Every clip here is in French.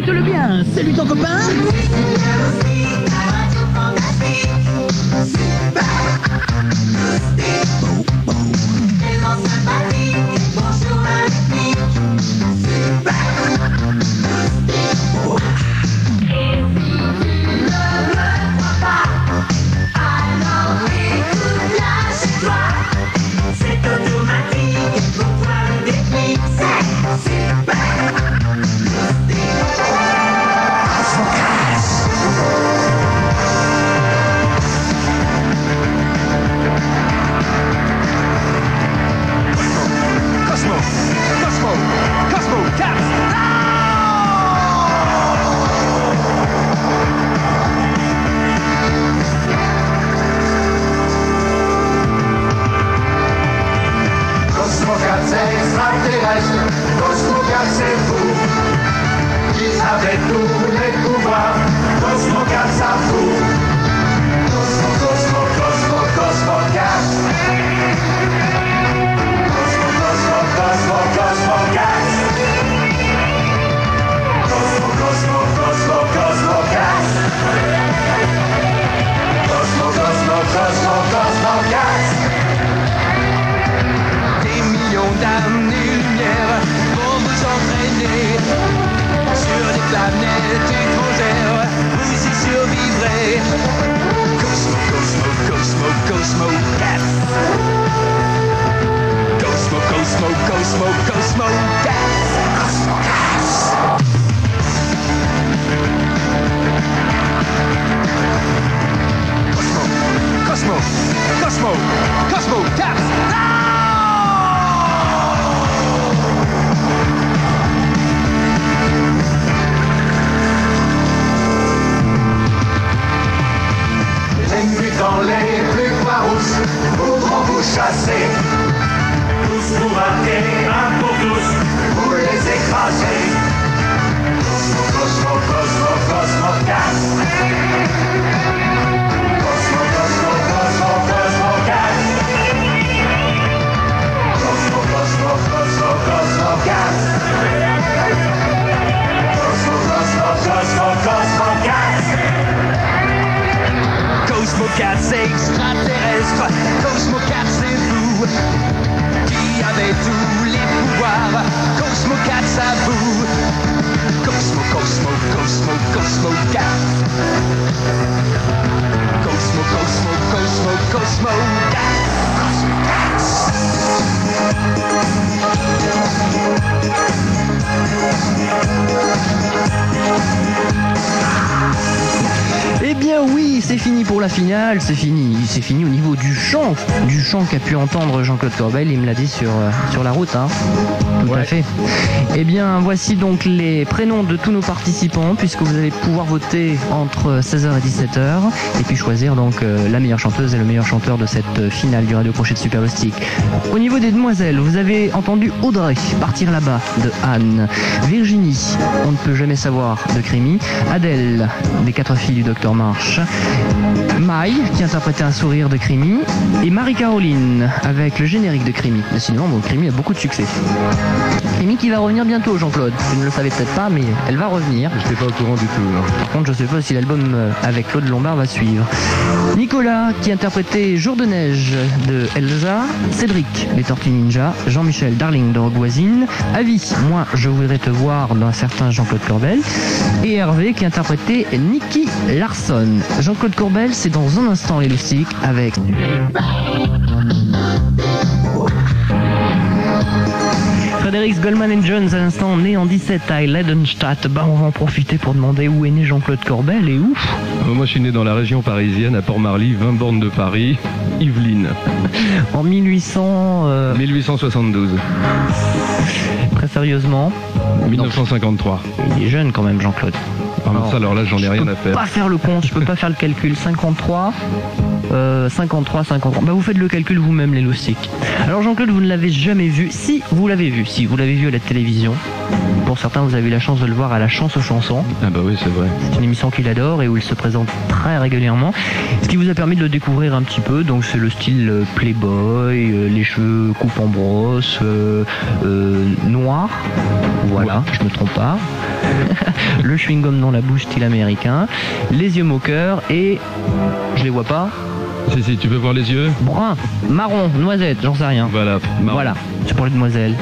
écoute-le bien. Salut ton copain. Chasser. Tous pour et un pour tous, vous les écraser. Cosmo, Cosmo, Cosmo, Cosmo, Cat. Cosmo, Cosmo, Cosmo, Cosmo, Cat. Cosmo, Cosmo, Cosmo, Cosmo, Cat. Cosmo, Cosmo, Cosmo, Cosmo, Cat. Cosmo 4 c'est extraterrestre, qui avez tous les pouvoirs, Cosmo 4 ça vous. Cosmo, Cosmo, Cosmo, Cosmo 4. Cosmo, Cosmo, Cosmo, Cosmo 4. Cosmo 4. Eh bien oui, c'est fini pour la finale, c'est fini, c'est fini au niveau du chant, du chant qu'a pu entendre Jean-Claude Corbel, il me l'a dit sur, euh, sur la route, hein. Tout à fait. Eh bien, voici donc les prénoms de tous nos participants, puisque vous allez pouvoir voter entre 16h et 17h, et puis choisir donc euh, la meilleure chanteuse et le meilleur chanteur de cette euh, finale du Radio Crochet de Superbostic. Au niveau des demoiselles, vous avez entendu Audrey, Partir là-bas, de Anne, Virginie, On ne peut jamais savoir, de Crémy, Adèle, des quatre filles du Docteur March, Maï, qui interprétait un sourire de Crémy, et Marie-Caroline, avec le générique de Crémy. Décidément, bon, Crémy a beaucoup de succès. Crémy qui va revenir bientôt, Jean-Claude. Vous ne le savez peut-être pas, mais elle va revenir. J'étais pas au courant du tout. non. Par contre, je sais pas si l'album euh, avec Claude Lombard va suivre. Nicolas, qui interprétait Jour de neige de Elsa. Cédric, les Tortues Ninja. Jean-Michel, Darling de Rogue Voisine. Avis, moi, je voudrais te voir d'un certain Jean-Claude Corbel. Et Hervé, qui interprétait Nicky Larson. Jean-Claude Corbel, c'est dans un instant les loustiques avec... Frédéric Goldman Jones, à l'instant né en 17 à Leidenstadt. Bah, on va en profiter pour demander où est né Jean-Claude Corbel et où? Euh, Moi, je suis né dans la région parisienne, à Port-Marly, 20 bornes de Paris, Yvelines. En 1800, euh, 1872. très sérieusement, 1953. il est jeune quand même Jean-Claude. Ah, ça, alors là, j'en ai Je rien peux à faire. pas faire le compte, je peux pas faire le calcul. 53, Euh, 53, 53. Bah vous faites le calcul vous-même les loustiques. Alors Jean-Claude, vous ne l'avez jamais vu. Si, vous l'avez vu. Si, vous l'avez vu à la télévision. Pour certains, vous avez eu la chance de le voir à la chance aux chansons. Ah bah oui, c'est vrai. C'est une émission qu'il adore et où il se présente très régulièrement. Ce qui vous a permis de le découvrir un petit peu. Donc c'est le style euh, playboy, euh, les cheveux coupes en brosse, euh, euh, noir. Voilà, je me trompe pas. le chewing-gum dans la bouche style américain. Les yeux moqueurs et... Je les vois pas. Si, si, tu veux voir les yeux Brun, marron, noisette, j'en sais rien. Voilà. marrant. Voilà, c'est pour les demoiselles,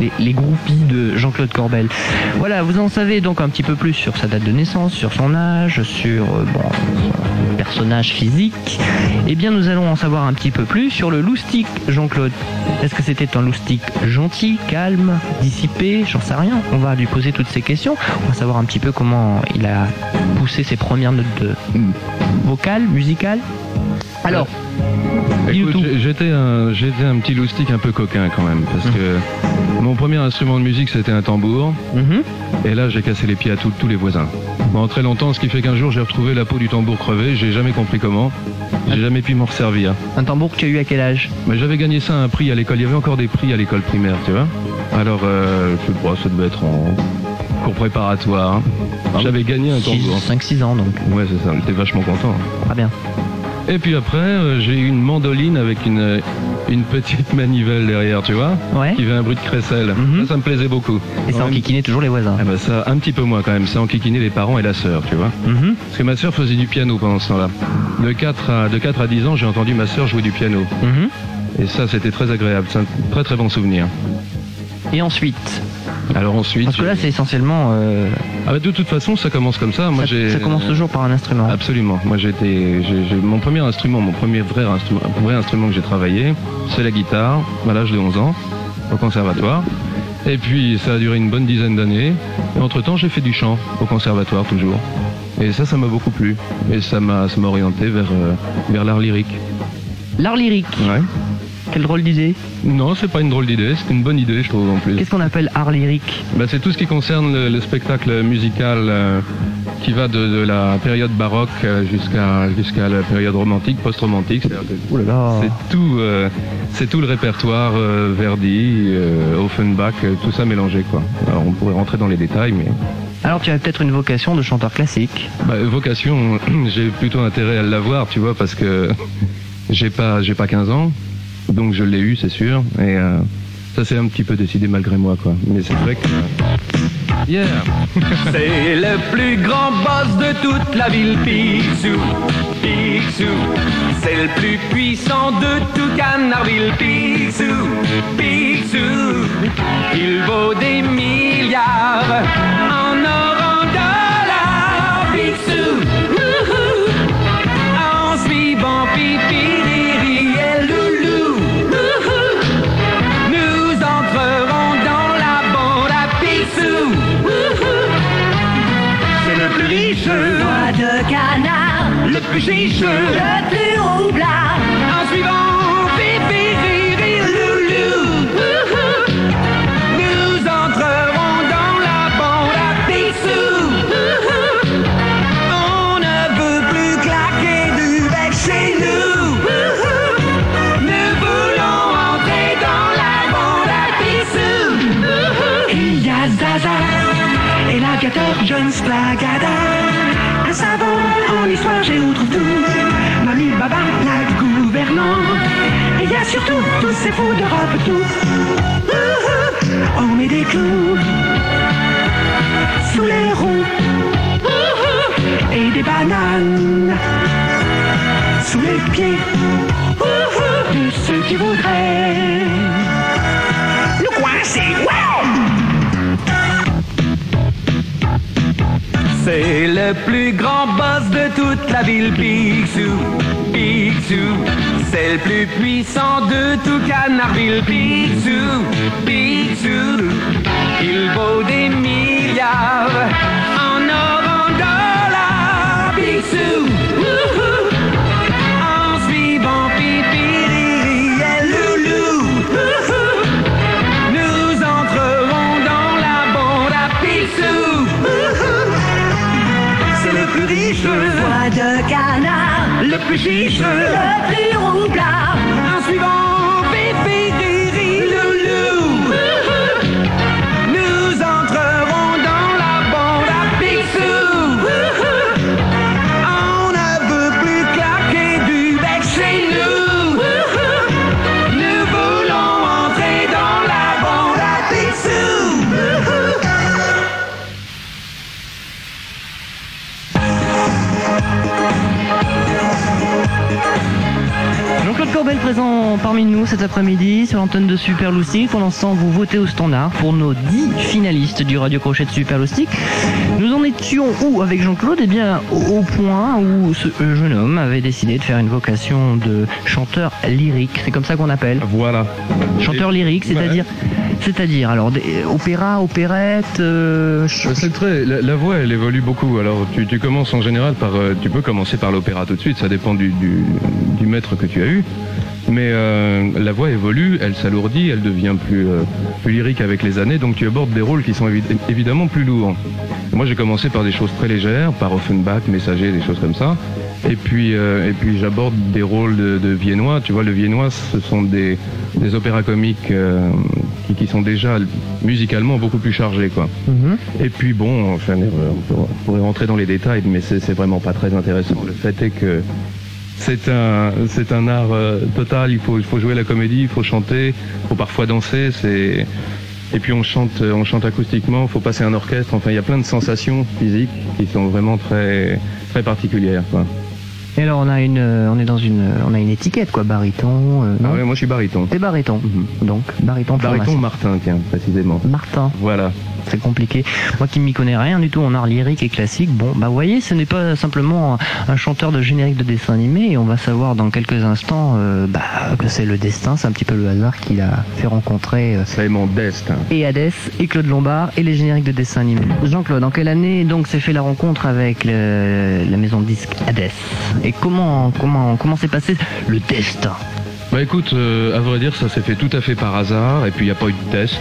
les, les groupies de Jean-Claude Corbel. Voilà, vous en savez donc un petit peu plus sur sa date de naissance, sur son âge, sur euh, bon, son personnage physique. Eh bien, nous allons en savoir un petit peu plus sur le loustic, Jean-Claude. Est-ce que c'était un loustic gentil, calme, dissipé? J'en sais rien. On va lui poser toutes ces questions. On va savoir un petit peu comment il a poussé ses premières notes de vocales, musicales. Alors, Écoute, j'étais un, j'étais un petit loustic un peu coquin quand même, parce que mon premier instrument de musique c'était un tambour, mhm. et là j'ai cassé les pieds à tous- tous les voisins. Pendant très longtemps, ce qui fait qu'un jour j'ai retrouvé la peau du tambour crevé, j'ai jamais compris comment, j'ai jamais pu m'en resservir. un tambour que tu as eu à quel âge? Mais j'avais gagné ça à un prix à l'école, il y avait encore des prix à l'école primaire, tu vois. Alors, euh, je sais pas, ça devait être en cours préparatoire. hein. J'avais gagné un tambour. 5-6 ans donc, Ouais, c'est ça, j'étais vachement content. très bien. Et puis après, euh, j'ai eu une mandoline avec une, une petite manivelle derrière, tu vois, Ouais. qui fait un bruit de crécelle. Mhm. Ça, ça me plaisait beaucoup. Et ça Ouais. enquiquinait toujours les voisins. Eh ben ça, un petit peu moins quand même. Ça enquiquinait les parents et la sœur, tu vois. Mhm. Parce que ma sœur faisait du piano pendant ce temps-là. De 4 à, de 4 à 10 ans, j'ai entendu ma sœur jouer du piano. Mhm. Et ça, c'était très agréable. C'est un très très bon souvenir. Et ensuite Alors ensuite... Parce que là, j'ai- c'est essentiellement. euh, Ah bah, de toute façon, ça commence comme ça. Moi, ça, ça commence toujours par un instrument. Absolument. Moi, mon premier instrument, mon premier vrai instrument, vrai instrument que j'ai travaillé, c'est la guitare, à l'âge de 11 ans, au conservatoire. Et puis, ça a duré une bonne dizaine d'années. Et entre-temps, j'ai fait du chant, au conservatoire, toujours. Et ça, ça m'a beaucoup plu. Et ça m'a, ça m'a orienté vers, euh, vers l'art lyrique. L'art lyrique, Ouais. Quelle drôle d'idée. Non, c'est pas une drôle d'idée, c'est une bonne idée, je trouve, en plus. Qu'est-ce qu'on appelle art lyrique Bah, c'est tout ce qui concerne le, le spectacle musical euh, qui va de, de la période baroque euh, jusqu'à jusqu'à la période romantique, post-romantique. Là. C'est tout, euh, c'est tout le répertoire euh, Verdi, euh, Offenbach, tout ça mélangé quoi. Alors on pourrait rentrer dans les détails, mais Alors, tu as peut-être une vocation de chanteur classique. bah, vocation, j'ai plutôt intérêt à l'avoir, tu vois, parce que j'ai pas, j'ai pas 15 ans, donc je l'ai eu, c'est sûr, et euh, ça s'est un petit peu décidé malgré moi quoi. Mais c'est vrai que yeah. C'est le plus grand boss de toute la ville, Picsou. Picsou. C'est le plus puissant de tout Canardville, Picsou. Picsou. Il vaut des milliards en or, chiche. le plus roublard. En suivant Pipi, Riri, Loulou. Nous entrerons dans la bande à. Wouhou. On ne veut plus claquer du bec chez nous. Nous voulons entrer dans la bande à. Wouhou. Il y a Zaza et l'aviateur John Splagada. Histoire, j'ai où trouve tout. Mamie Baba, la gouvernante. Et il y a surtout tous ces fous d'Europe tout. Wouhou, On met des clous sous les roues. Wouhou, Et des bananes sous les pieds. Wouhou, De ceux qui voudraient nous coincer. Wow! C'est le plus grand boss de toute la ville, Picsou. Picsou. C'est le plus puissant de tout Canardville, Picsou. Picsou. Il vaut des milliards en or, en dollars. Le plus chiche, le plus roublard. en suivant présent parmi nous cet après-midi sur l'antenne de Super Loustic. Pour l'instant, vous votez au standard pour nos 10 finalistes du Radio Crochet de Super Loustic. Nous en étions où avec Jean-Claude? Eh bien, au point où ce jeune homme avait décidé de faire une vocation de chanteur lyrique. C'est comme ça qu'on appelle. Voilà. Chanteur lyrique, c'est-à-dire, c'est-à-dire, alors, des, opéra, opérette, euh, Bah, C'est trait. La, la voix, elle évolue beaucoup. Alors, tu, tu commences en général par. euh, tu peux commencer par l'opéra tout de suite. Ça dépend du, du, du maître que tu as eu. Mais euh, la voix évolue, elle s'alourdit, elle devient plus, euh, plus lyrique avec les années. Donc, tu abordes des rôles qui sont évi- évidemment plus lourds. Moi, j'ai commencé par des choses très légères, par Offenbach, Messager, des choses comme ça. Et puis, euh, et puis j'aborde des rôles de, de viennois. Tu vois, le viennois, ce sont des, des opéras comiques qui, qui sont déjà musicalement beaucoup plus chargés, quoi. Mhm. Et puis bon, enfin, on pourrait- rentrer dans les détails, mais c'est vraiment pas très intéressant. Le fait est que c'est un, c'est un art euh, total. Il faut, il faut jouer la comédie, il faut chanter, il faut parfois danser. C'est et puis on chante, euh, on chante acoustiquement. Il faut passer un orchestre. Enfin, il y a plein de sensations physiques qui sont vraiment très, très particulières. Quoi. Et alors, on a une, euh, on est dans une, on a une étiquette, quoi, baryton, euh, Ah ouais, moi je suis baryton. T'es baryton. Mhm. Donc, baryton, Baryton. Martin, tiens, précisément. Martin. Voilà. C'est compliqué. Moi qui m'y connais rien du tout en art lyrique et classique, bon, bah vous voyez, ce n'est pas simplement un, un chanteur de générique de dessin animé, et on va savoir dans quelques instants euh, bah, que c'est le destin, c'est un petit peu le hasard qui l'a fait rencontrer euh, C'est mon destin. et Hadès, et Claude Lombard, et les génériques de dessin animé. Jean-Claude, en quelle année donc s'est fait la rencontre avec le- la maison de disque Hadès? Et comment comment comment s'est passé le destin? Bah écoute, euh, à vrai dire, ça s'est fait tout à fait par hasard, et puis il n'y a pas eu de test.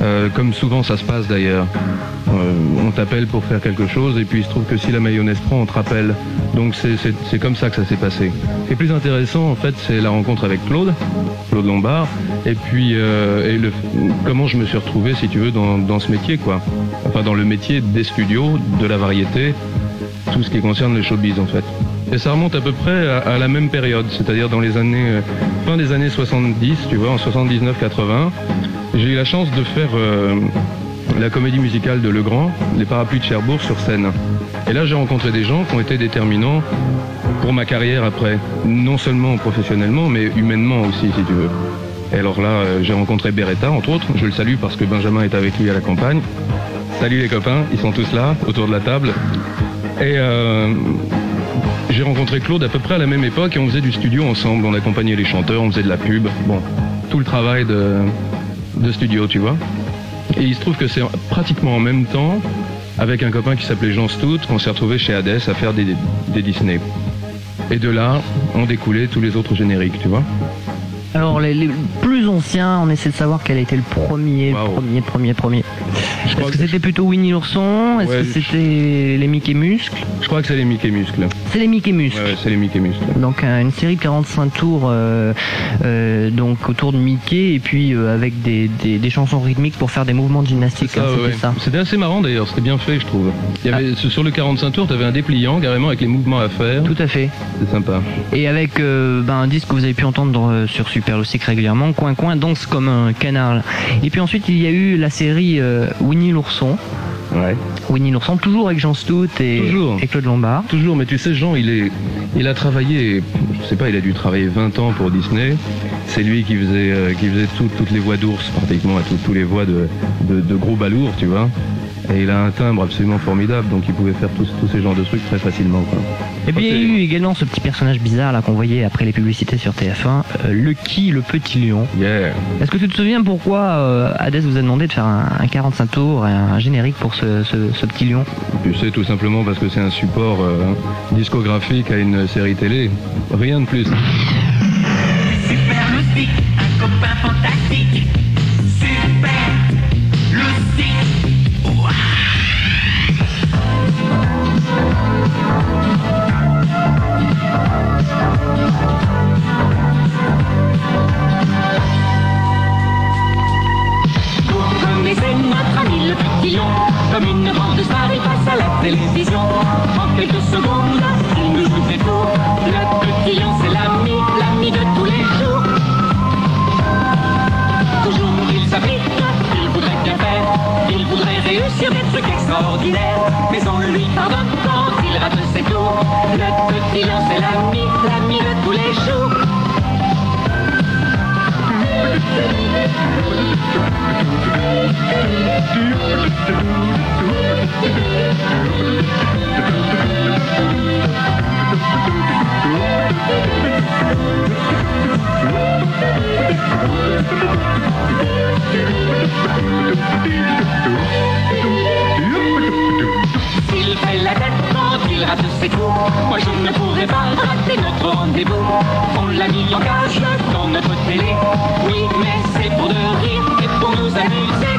Euh, comme souvent ça se passe d'ailleurs. Euh, on t'appelle pour faire quelque chose, et puis il se trouve que si la mayonnaise prend, on te rappelle. Donc c'est- comme ça que ça s'est passé. Est plus intéressant, en fait, c'est la rencontre avec Claude, Claude Lombard, et puis euh, et le, comment je me suis retrouvé, si tu veux, dans, dans ce métier, quoi. Enfin, dans le métier des studios, de la variété, tout ce qui concerne le showbiz, en fait. Et ça remonte à peu près à, à la même période, c'est-à-dire dans les années, euh, fin des années 70, tu vois, en 79-80. J'ai eu la chance de faire euh, la comédie musicale de Legrand, Les Parapluies de Cherbourg sur scène. Et là, j'ai rencontré des gens qui ont été déterminants pour ma carrière après. Non seulement professionnellement, mais humainement aussi, si tu veux. Et alors là, euh, j'ai rencontré Beretta, entre autres. Je le salue parce que Benjamin est avec lui à la campagne. Salut les copains, ils sont tous là, autour de la table. Et euh, j'ai rencontré Claude à peu près à la même époque et on faisait du studio ensemble. On accompagnait les chanteurs, on faisait de la pub. Bon, tout le travail de, de studio, tu vois. Et il se trouve que c'est pratiquement en même temps, avec un copain qui s'appelait Jean Stout, qu'on s'est retrouvé chez Hades à faire des, des Disney. Et de là, ont découlé tous les autres génériques, tu vois. Alors les, les plus anciens, on essaie de savoir quel a été le premier, premier, premier, premier. Est-ce que que- c'était plutôt Winnie l'ourson? Est-ce Ouais, que je- c'était les Mickey Muscles? Crois que c'est les Mickey Muscles. C'est les Mickey Muscles. Ouais, c'est les Mickey Muscles. Donc euh, une série de 45 tours euh, euh, donc autour de Mickey et puis avec des, des, des chansons rythmiques pour faire des mouvements de gymnastique. Hein, c'était ouais. ça. C'était assez marrant d'ailleurs, c'était bien fait, je trouve. Il y avait, Sur le 45 tours, tu avais un dépliant carrément avec les mouvements à faire. Tout à fait. C'est sympa. Et avec euh, ben, un disque que vous avez pu entendre sur Super Loustic régulièrement, Coin Coin danse comme un canard. Et puis ensuite il y a eu la série euh, Winnie l'ourson. Ouais. Winnie l'ourson, toujours avec Jean Stout et, Toujours. et Claude Lombard. Toujours, mais tu sais, Jean, il, est, il a travaillé, je sais pas, il a dû travailler 20 ans pour Disney. C'est lui qui faisait, euh, qui faisait tout- toutes les voix d'ours, pratiquement, à tout- tous les voix de, de, de gros balourds, tu vois. Et il a un timbre absolument formidable, donc il pouvait faire tous, tous ces genres de trucs très facilement. Quoi. Et puis il y a eu également ce petit personnage bizarre là qu'on voyait après les publicités sur TF1, euh, Lucky le petit lion. Yeah. Est-ce que tu te souviens pourquoi euh, Hades vous a demandé de faire un, un 45 tours et un générique pour ce, ce- ce petit lion? Tu sais, tout simplement parce que c'est un support euh, discographique à une série télé. Rien de plus. Super Loustic, un copain fantastique. S'il fait la tête quand il rate ses coups, moi je ne pourrais pas rater notre rendez-vous. On l'a mis en cage dans notre télé. Oui, mais c'est pour de rire et pour nous amuser.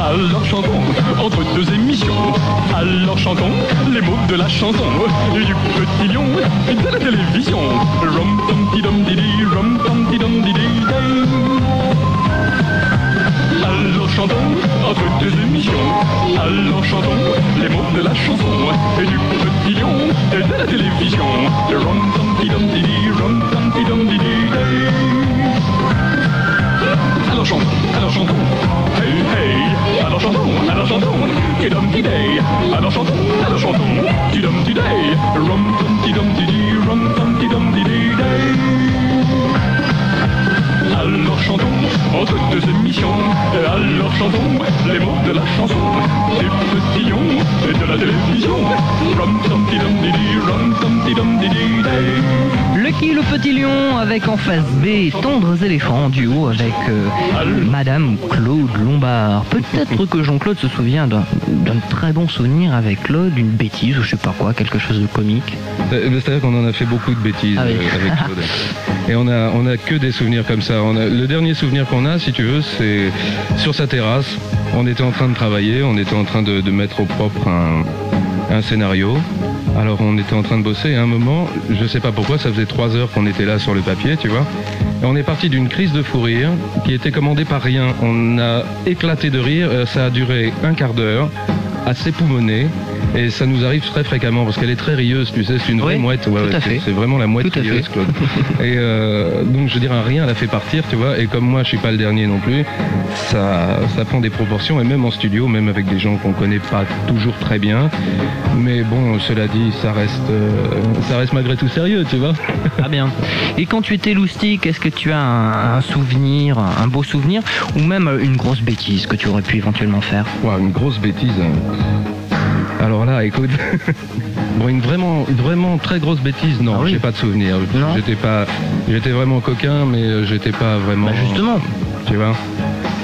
Alors chantons entre deux émissions. Alors chantons les mots de la chanson du petit lion et de la télévision. Rum tum ti dum di di, rum tum ti dum di di day. Chantons entre deux émissions. Alors chantons les mots de la chanson et du petit lion et de la télévision. Rum tum ti dum di di, rum tum ti dum di di day. Alors chantons, alors chantons, hey hey, alors chantons, alors chantons, tidum day, alors chantons, alors chantons, day, rum tum tidum di rum tum tidum di day. Avec en face B Tendres éléphants en duo avec euh, Madame Claude Lombard. Peut-être que Jean-Claude se souvient d'un très bon souvenir avec Claude, une bêtise ou je sais pas quoi, quelque chose de comique. C'est- C'est-à-dire qu'on en a fait beaucoup de bêtises Ah oui. euh, avec Claude. Et on a, on a que des souvenirs comme ça. On a- le dernier souvenir qu'on a, si tu veux, c'est sur sa terrasse. On était en train de travailler, on était en train de, de mettre au propre un, un scénario. Alors on était en train de bosser à un moment, je sais pas pourquoi, ça faisait trois heures qu'on était là sur le papier, tu vois. On est parti d'une crise de fou rire qui était commandée par rien. On a éclaté de rire, euh, ça a duré un quart d'heure, assez poumonné. Et ça nous arrive très fréquemment parce qu'elle est très rieuse, tu sais, c'est une vraie Oui, mouette. Ouais, tout ouais, à c'est- fait. C'est vraiment la mouette rieuse, Claude. Et euh, donc je dirais rien, l'a fait partir, tu vois. Et comme moi, je suis pas le dernier non plus, ça, ça prend des proportions. Et même en studio, même avec des gens qu'on connaît pas toujours très bien. Mais bon, cela dit, ça reste, euh, ça reste malgré tout sérieux, tu vois. Ah bien. Et quand tu étais loustique, est-ce que tu as un, un souvenir, un beau souvenir, ou même une grosse bêtise que tu aurais pu éventuellement faire? Ouah, une grosse bêtise. Alors là, écoute. Bon, une vraiment, une vraiment très grosse bêtise, non, Ah oui. j'ai pas de souvenir. Non. J'étais pas, j'étais vraiment coquin, mais euh, j'étais pas vraiment. Bah justement, Tu vois?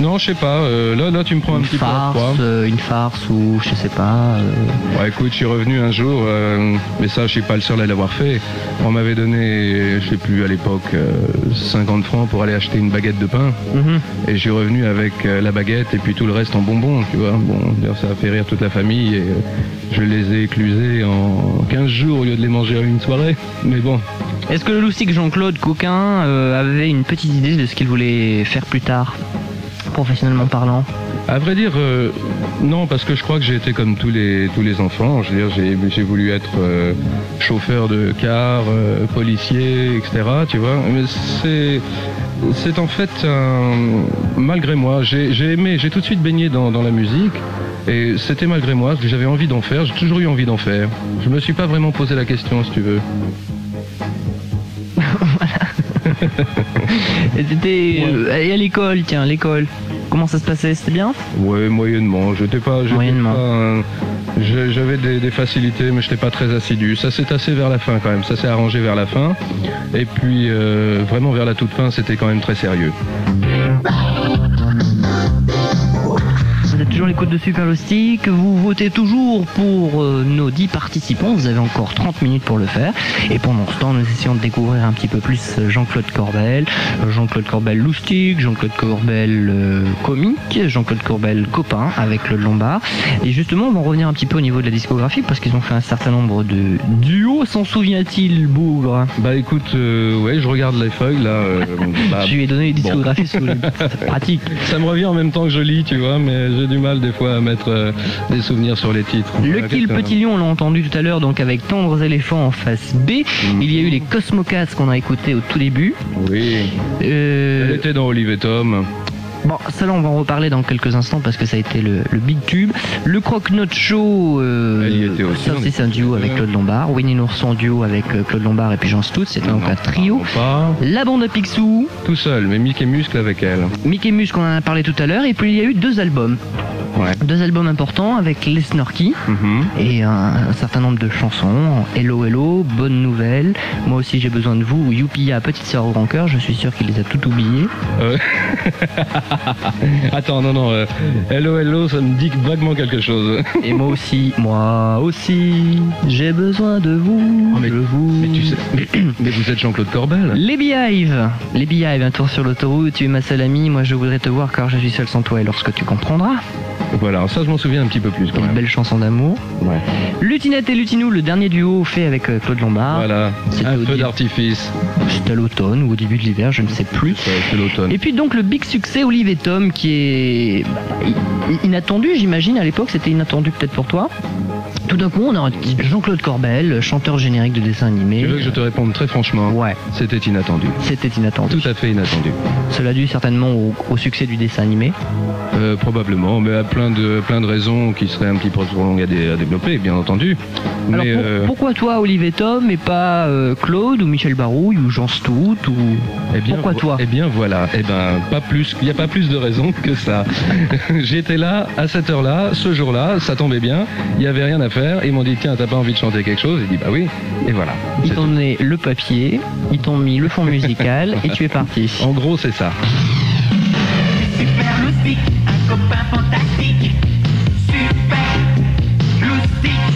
Non, je sais pas. euh, là, là, tu me prends un petit peu à farce, euh, une farce ou je sais pas. euh, écoute, je suis revenu un jour, euh, mais ça, je suis pas le seul à l'avoir fait. On m'avait donné, je sais plus à l'époque, euh, 50 francs pour aller acheter une baguette de pain. mhm. Et je suis revenu avec la baguette et puis tout le reste en bonbons, tu vois. Bon, d'ailleurs, ça a fait rire toute la famille et je les ai éclusés en 15 jours au lieu de les manger en une soirée. Mais bon, Est-ce que le loustique Jean-Claude Coquin avait une petite idée de ce qu'il voulait faire plus tard, professionnellement parlant à vrai dire, euh, non, parce que je crois que j'ai été comme tous les, tous les enfants. Je veux dire, j'ai, voulu être euh, chauffeur de car, euh, policier, etc. Tu vois. Mais c'est, c'est en fait un- malgré moi. J'ai, aimé, j'ai tout de suite baigné dans, dans la musique. Et c'était malgré moi, que j'avais envie d'en faire, j'ai toujours eu envie d'en faire. Je me suis pas vraiment posé la question, si tu veux. Et et à l'école, tiens, l'école. Comment ça se passait? C'était bien? Ouais, moyennement. J'étais pas, Moyennement. J'avais des, des facilités, mais j'étais pas très assidu. Ça s'est tassé vers la fin quand même. Ça s'est arrangé vers la fin. Et puis euh, vraiment vers la toute fin, c'était quand même très sérieux. Toujours l'écoute de Superlostic. Vous votez toujours pour euh, nos 10 participants. Vous avez encore 30 minutes pour le faire. Et pendant ce temps, nous essayons de découvrir un petit peu plus Jean-Claude Corbel. Euh, Jean-Claude Corbel loustique, Jean-Claude Corbel euh, comique, Jean-Claude Corbel copain avec Claude Lombard. Et justement, on va en revenir un petit peu au niveau de la discographie parce qu'ils ont fait un certain nombre de duos. S'en souvient-il, Bougre Bah écoute, euh, ouais, je regarde les feuilles là. euh, bah, Je lui ai donné les discographies sous les... C'est pratique. ça me revient en même temps que je lis, tu vois, mais j'ai du mal des fois à mettre euh, des souvenirs sur les titres. Le Kill Petit Lion, on l'a entendu tout à l'heure, donc avec Tendres éléphants en face B. Mm. Il y a eu les Cosmocats qu'on a écouté au tout début. Oui. Euh, Elle était dans Olive et Tom. Bon, ça là, on va en reparler dans quelques instants parce que ça a été le, le big tube. Le Croc Note Show, euh, ça on aussi est- c'est un duo avec Claude Lombard. Winnie l'ours en duo avec euh, Claude Lombard et puis Jean Stout, c'était donc un trio. Pas La bande à Picsou, tout seul, mais Mickey Muscle avec elle. Mickey Mus qu'on en a parlé tout à l'heure, et puis il y a eu deux albums. Ouais. Deux albums importants avec Les Snorky Mhm. et un, un certain nombre de chansons. Hello Hello, Bonne Nouvelle, Moi aussi j'ai besoin de vous, ou Youpia, Petite Sœur au Grand Cœur, je suis sûr qu'il les a tout oubliés. Euh, Attends, non, non. euh, hello, hello, ça me dit vaguement quelque chose. Et moi aussi, moi aussi, j'ai besoin de vous. Oh, mais- je vous. Mais tu sais, mais, mais vous êtes Jean-Claude Corbel. Les Beehive, les Beehive, un tour sur l'autoroute, tu es ma seule amie, moi je voudrais te voir car je suis seul sans toi et lorsque tu comprendras. Voilà, ça je m'en souviens un petit peu plus quand Une même. belle chanson d'amour. Ouais. Lutinette et Lutinou, le dernier duo fait avec euh, Claude Lombard. Voilà, un feu d'artifice. C'était à l'automne ou au début de l'hiver, je ne sais plus. C'est l'automne. Et puis donc le big succès Olive et Tom qui est bah, inattendu j'imagine à l'époque c'était inattendu peut-être pour toi. Tout d'un coup on a Jean-Claude Corbel, chanteur générique de dessin animé. Tu veux que je te réponde très franchement Ouais, C'était inattendu. c'était inattendu. Tout à fait inattendu. Cela dû certainement au, au succès du dessin animé. Euh, probablement, mais à plein de, plein de raisons qui seraient un petit peu trop longues à, dé- à développer, bien entendu. Alors mais pour- euh, pourquoi toi Olive et Tom et pas euh, Claude ou Michel Barouille ou Jean Stout ou eh bien, pourquoi toi? Eh bien voilà, eh ben pas plus, il n'y a pas plus de raisons que ça. J'étais là à cette heure-là, ce jour-là, ça tombait bien, il n'y avait rien à faire. Ils m'ont dit tiens, t'as pas envie de chanter quelque chose? J'ai dit bah oui, et voilà. Ils t'ont donné le papier, ils t'ont mis le fond musical et tu es parti. En gros, c'est ça. Super un copain fantastique. Super loustique,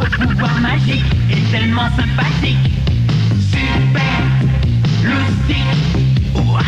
au pouvoir magique et tellement sympathique. Super loustique, ouah.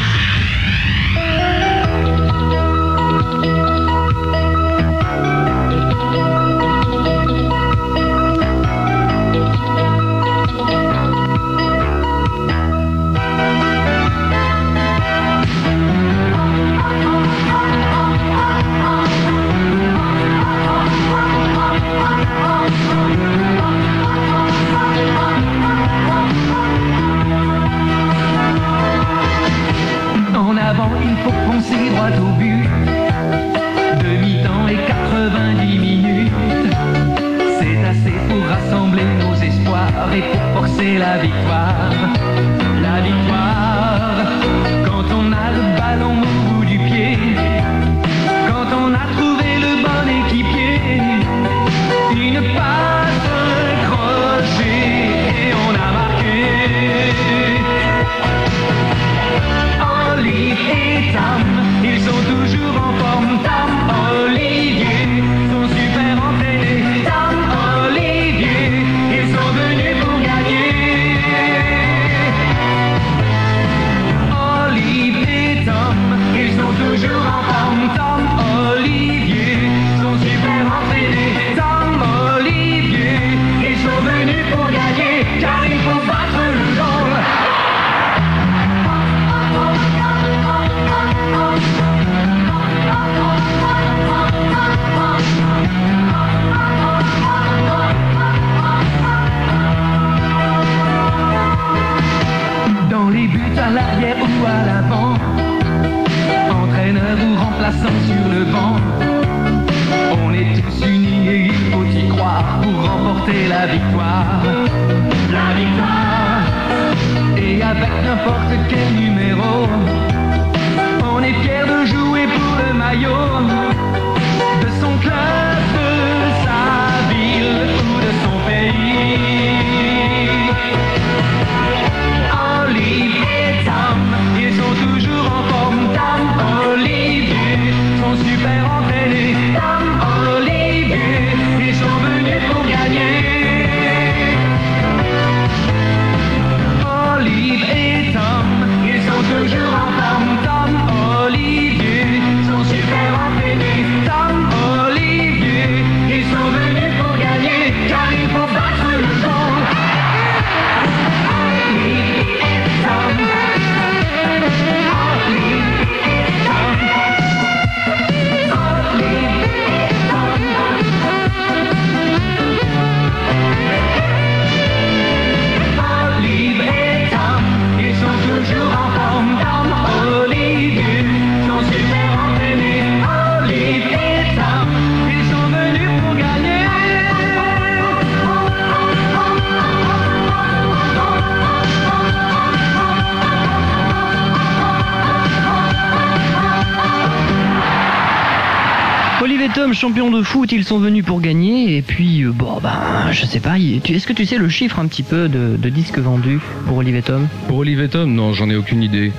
Tom, champion de foot, ils sont venus pour gagner. Et puis, euh, bon, ben, je sais pas. Est-ce que tu sais le chiffre un petit peu de, de disques vendus pour Olivier Tom? Pour Olivier Tom, non, j'en ai aucune idée.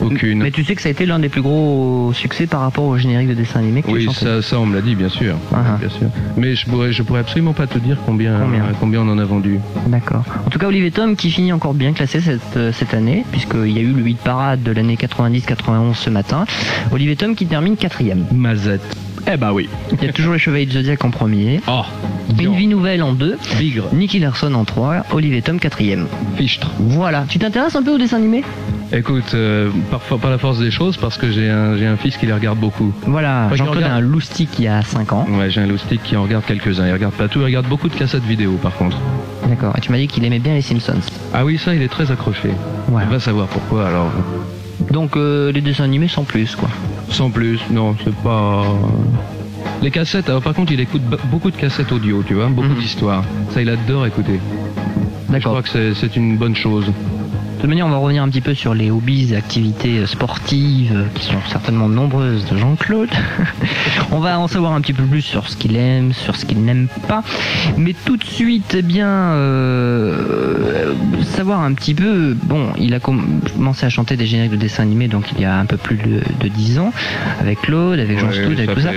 Aucune. Mais tu sais que ça a été l'un des plus gros succès par rapport au générique de dessin animé que Oui, ça, ça on me l'a dit, bien sûr. Ah ah. bien sûr. Mais je pourrais, je pourrais absolument pas te dire combien, Combien euh, combien on en a vendu. D'accord. En tout cas, Olivier Tom qui finit encore bien classé cette, euh, cette année, puisqu'il y a eu le 8 parade de l'année 90-91 ce matin. Olivier Tom qui termine quatrième. Mazette. Eh bah oui. Il y a toujours les Chevaliers de Zodiac en premier. Oh, Une vie nouvelle en deux. Bigre. Nicky Larson en trois. Olivier Tom quatrième. Fichtre. Voilà. Tu t'intéresses un peu au dessin animé? Écoute, euh, parfois par la force des choses, parce que j'ai un, j'ai un fils qui les regarde beaucoup. Voilà. Moi, je Jean-Claude a regarde. un loustic il y a 5 ans. Ouais, j'ai un loustic qui en regarde quelques-uns. Il regarde pas tout, il regarde beaucoup de cassettes vidéo par contre. D'accord. Et tu m'as dit qu'il aimait bien les Simpsons. Ah oui, ça, il est très accroché. Voilà. On va savoir pourquoi alors. Donc euh, les dessins animés sans plus, quoi. Sans plus, non, c'est pas. Les cassettes, alors par contre, il écoute beaucoup de cassettes audio, tu vois, beaucoup Mhm. d'histoires. Ça, il adore écouter. Je D'accord. crois que c'est une bonne chose. De toute manière, on va revenir un petit peu sur les hobbies et activités euh, sportives euh, qui sont certainement nombreuses de Jean-Claude. on va en savoir un petit peu plus sur ce qu'il aime, sur ce qu'il n'aime pas. Mais tout de suite, eh bien, euh, savoir un petit peu. Bon, il a com- commencé à chanter des génériques de dessins animés donc il y a un peu plus de, de 10 ans, avec Claude, avec Jean Ouais, Stout, avec tout ça.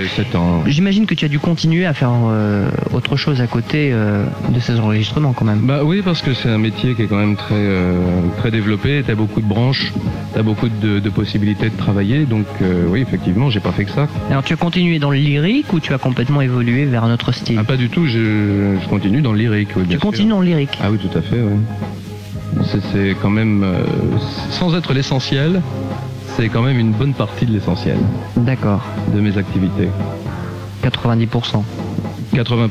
J'imagine que tu as dû continuer à faire euh, autre chose à côté euh, de ces enregistrements quand même. Bah oui, parce que c'est un métier qui est quand même très, euh, très développé. T'as beaucoup de branches, t'as beaucoup de, de possibilités de travailler. Donc euh, oui, effectivement, j'ai pas fait que ça. Alors tu as continué dans le lyrique ou tu as complètement évolué vers un autre style? Ah, pas du tout. Je, je continue dans le lyrique. oui, Tu continues dans le lyrique? Ah oui, tout à fait. Oui. C'est- C'est quand même, euh, sans être l'essentiel, c'est quand même une bonne partie de l'essentiel D'accord. de mes activités. 90%. 80%.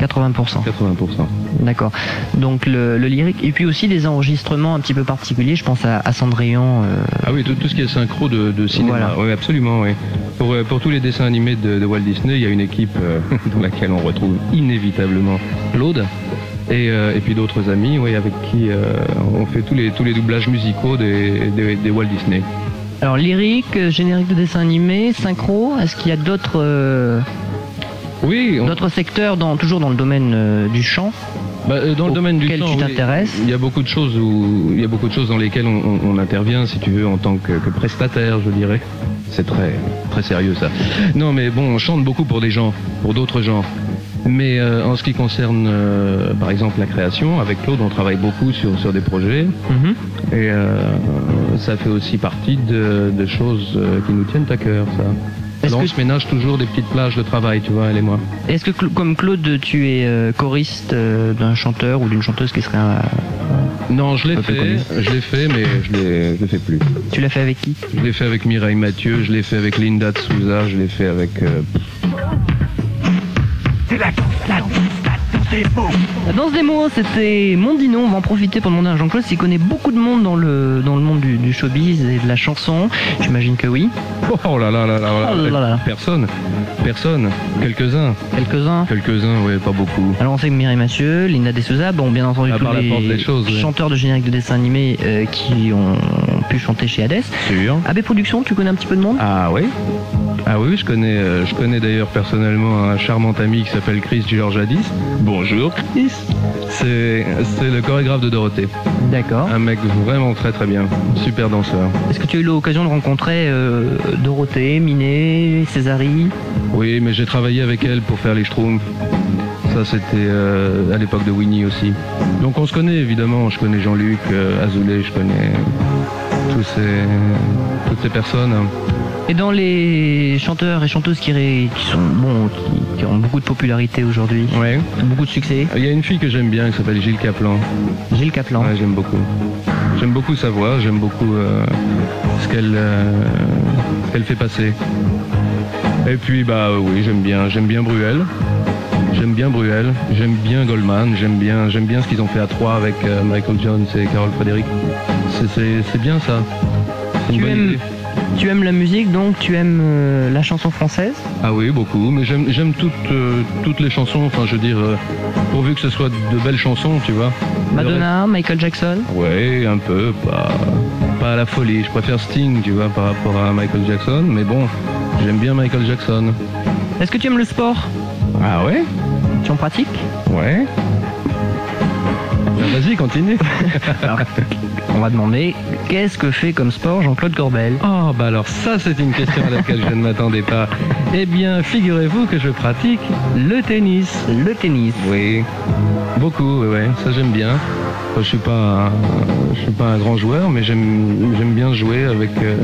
80%. 80%. D'accord. Donc le, le lyrique et puis aussi des enregistrements un petit peu particuliers. Je pense à, à Cendrillon. euh, Ah oui, tout, tout ce qui est synchro de, de cinéma. Voilà. Oui, absolument, oui. Pour, euh, pour tous les dessins animés de, de Walt Disney, il y a une équipe euh, dans laquelle on retrouve inévitablement Claude. Et, euh, et puis d'autres amis, oui, avec qui on fait tous les, tous les doublages musicaux des, des, des Walt Disney. Alors lyrique, générique de dessin animé, synchro. Est-ce qu'il y a d'autres Oui, on- d'autres secteurs dans toujours dans le domaine euh, du chant Bah, euh, dans le domaine du chant, tu t'intéresses? Il y a beaucoup de choses où il y a beaucoup de choses dans lesquelles on, on- on intervient, si tu veux, en tant que, que prestataire, je dirais. C'est très très sérieux ça. Non, mais bon, on chante beaucoup pour des gens, pour d'autres gens. Mais euh, en ce qui concerne, euh, par exemple, la création, avec Claude, on travaille beaucoup sur, sur des projets. Mhm. Et euh, ça fait aussi partie de, de choses qui nous tiennent à cœur, ça. Est-ce que- se ménage toujours des petites plages de travail, tu vois, elle et moi. Est-ce que comme Claude, tu es euh, choriste euh, d'un chanteur ou d'une chanteuse qui serait un... Non, je l'ai fait, je l'ai fait, mais je l'ai, je le fais plus. Tu l'as fait avec qui? Je l'ai fait avec Mireille Mathieu, je l'ai fait avec Linda de Souza, je l'ai fait avec. euh, C'est la danse, la danse, des mots. C'était Mondino. On va en profiter pour demander à Jean-Claude s'il connaît beaucoup de monde dans le, dans le monde du, du showbiz et de la chanson. J'imagine que oui. Oh là là là là là, Oh là là. Personne, personne, quelques-uns, Quelques-uns. quelques-uns, ouais, pas beaucoup. Alors on sait que Mireille Mathieu, Linda de Souza, bon bien entendu tous les des choses, ouais. chanteurs de générique de dessin animé euh, qui ont pu chanter chez Hades. Sûr. AB Productions, tu connais un petit peu de monde? Ah oui Ah oui, je connais, euh, je connais d'ailleurs personnellement un charmant ami qui s'appelle Chris Georgiadis. Bonjour Chris. C'est, c'est le chorégraphe de Dorothée. D'accord. Un mec vraiment très très bien, super danseur. Est-ce que tu as eu l'occasion de rencontrer euh, Dorothée, Minet, Césari Oui, mais j'ai travaillé avec elle pour faire les Schtroumpfs. Ça, c'était euh, à l'époque de Winnie aussi. Donc on se connaît évidemment. Je connais Jean-Luc euh, Azoulay, je connais tous ces, toutes ces personnes. Et dans les chanteurs et chanteuses qui, ré- qui sont bon, qui, qui ont beaucoup de popularité aujourd'hui, Ouais. beaucoup de succès, Il y a une fille que j'aime bien qui s'appelle Gilles Caplan. Gilles Caplan. Ouais, j'aime beaucoup. J'aime beaucoup sa voix, j'aime beaucoup euh, ce qu'elle euh, fait passer. Et puis bah oui, j'aime bien, j'aime bien Bruel. J'aime bien Bruel, j'aime bien Goldman, j'aime bien, j'aime bien ce qu'ils ont fait à trois avec euh, Michael Jones et Carol Frédéric. C'est- bien ça. Tu aimes. Tu aimes la musique, donc tu aimes euh, la chanson française Ah oui, beaucoup, mais j'aime toutes, euh, toutes les chansons, enfin je veux dire, euh, pourvu que ce soit de belles chansons, tu vois. Madonna, Michael Jackson Ouais, un peu, pas, pas à la folie. Je préfère Sting, tu vois, par rapport à Michael Jackson, mais bon, j'aime bien Michael Jackson. Est-ce que tu aimes le sport Ah ouais? Tu en pratiques? Ouais. Bah, Vas-y, continue. Alors, On va demander qu'est-ce que fait comme sport Jean-Claude Corbel Oh, bah alors ça, c'est une question à laquelle je ne m'attendais pas. Eh bien, figurez-vous que je pratique le tennis. Le tennis. Oui, beaucoup, ouais, ouais, ça j'aime bien. Je suis pas, un- je suis pas un grand joueur, mais j'aime, j'aime bien jouer avec. euh,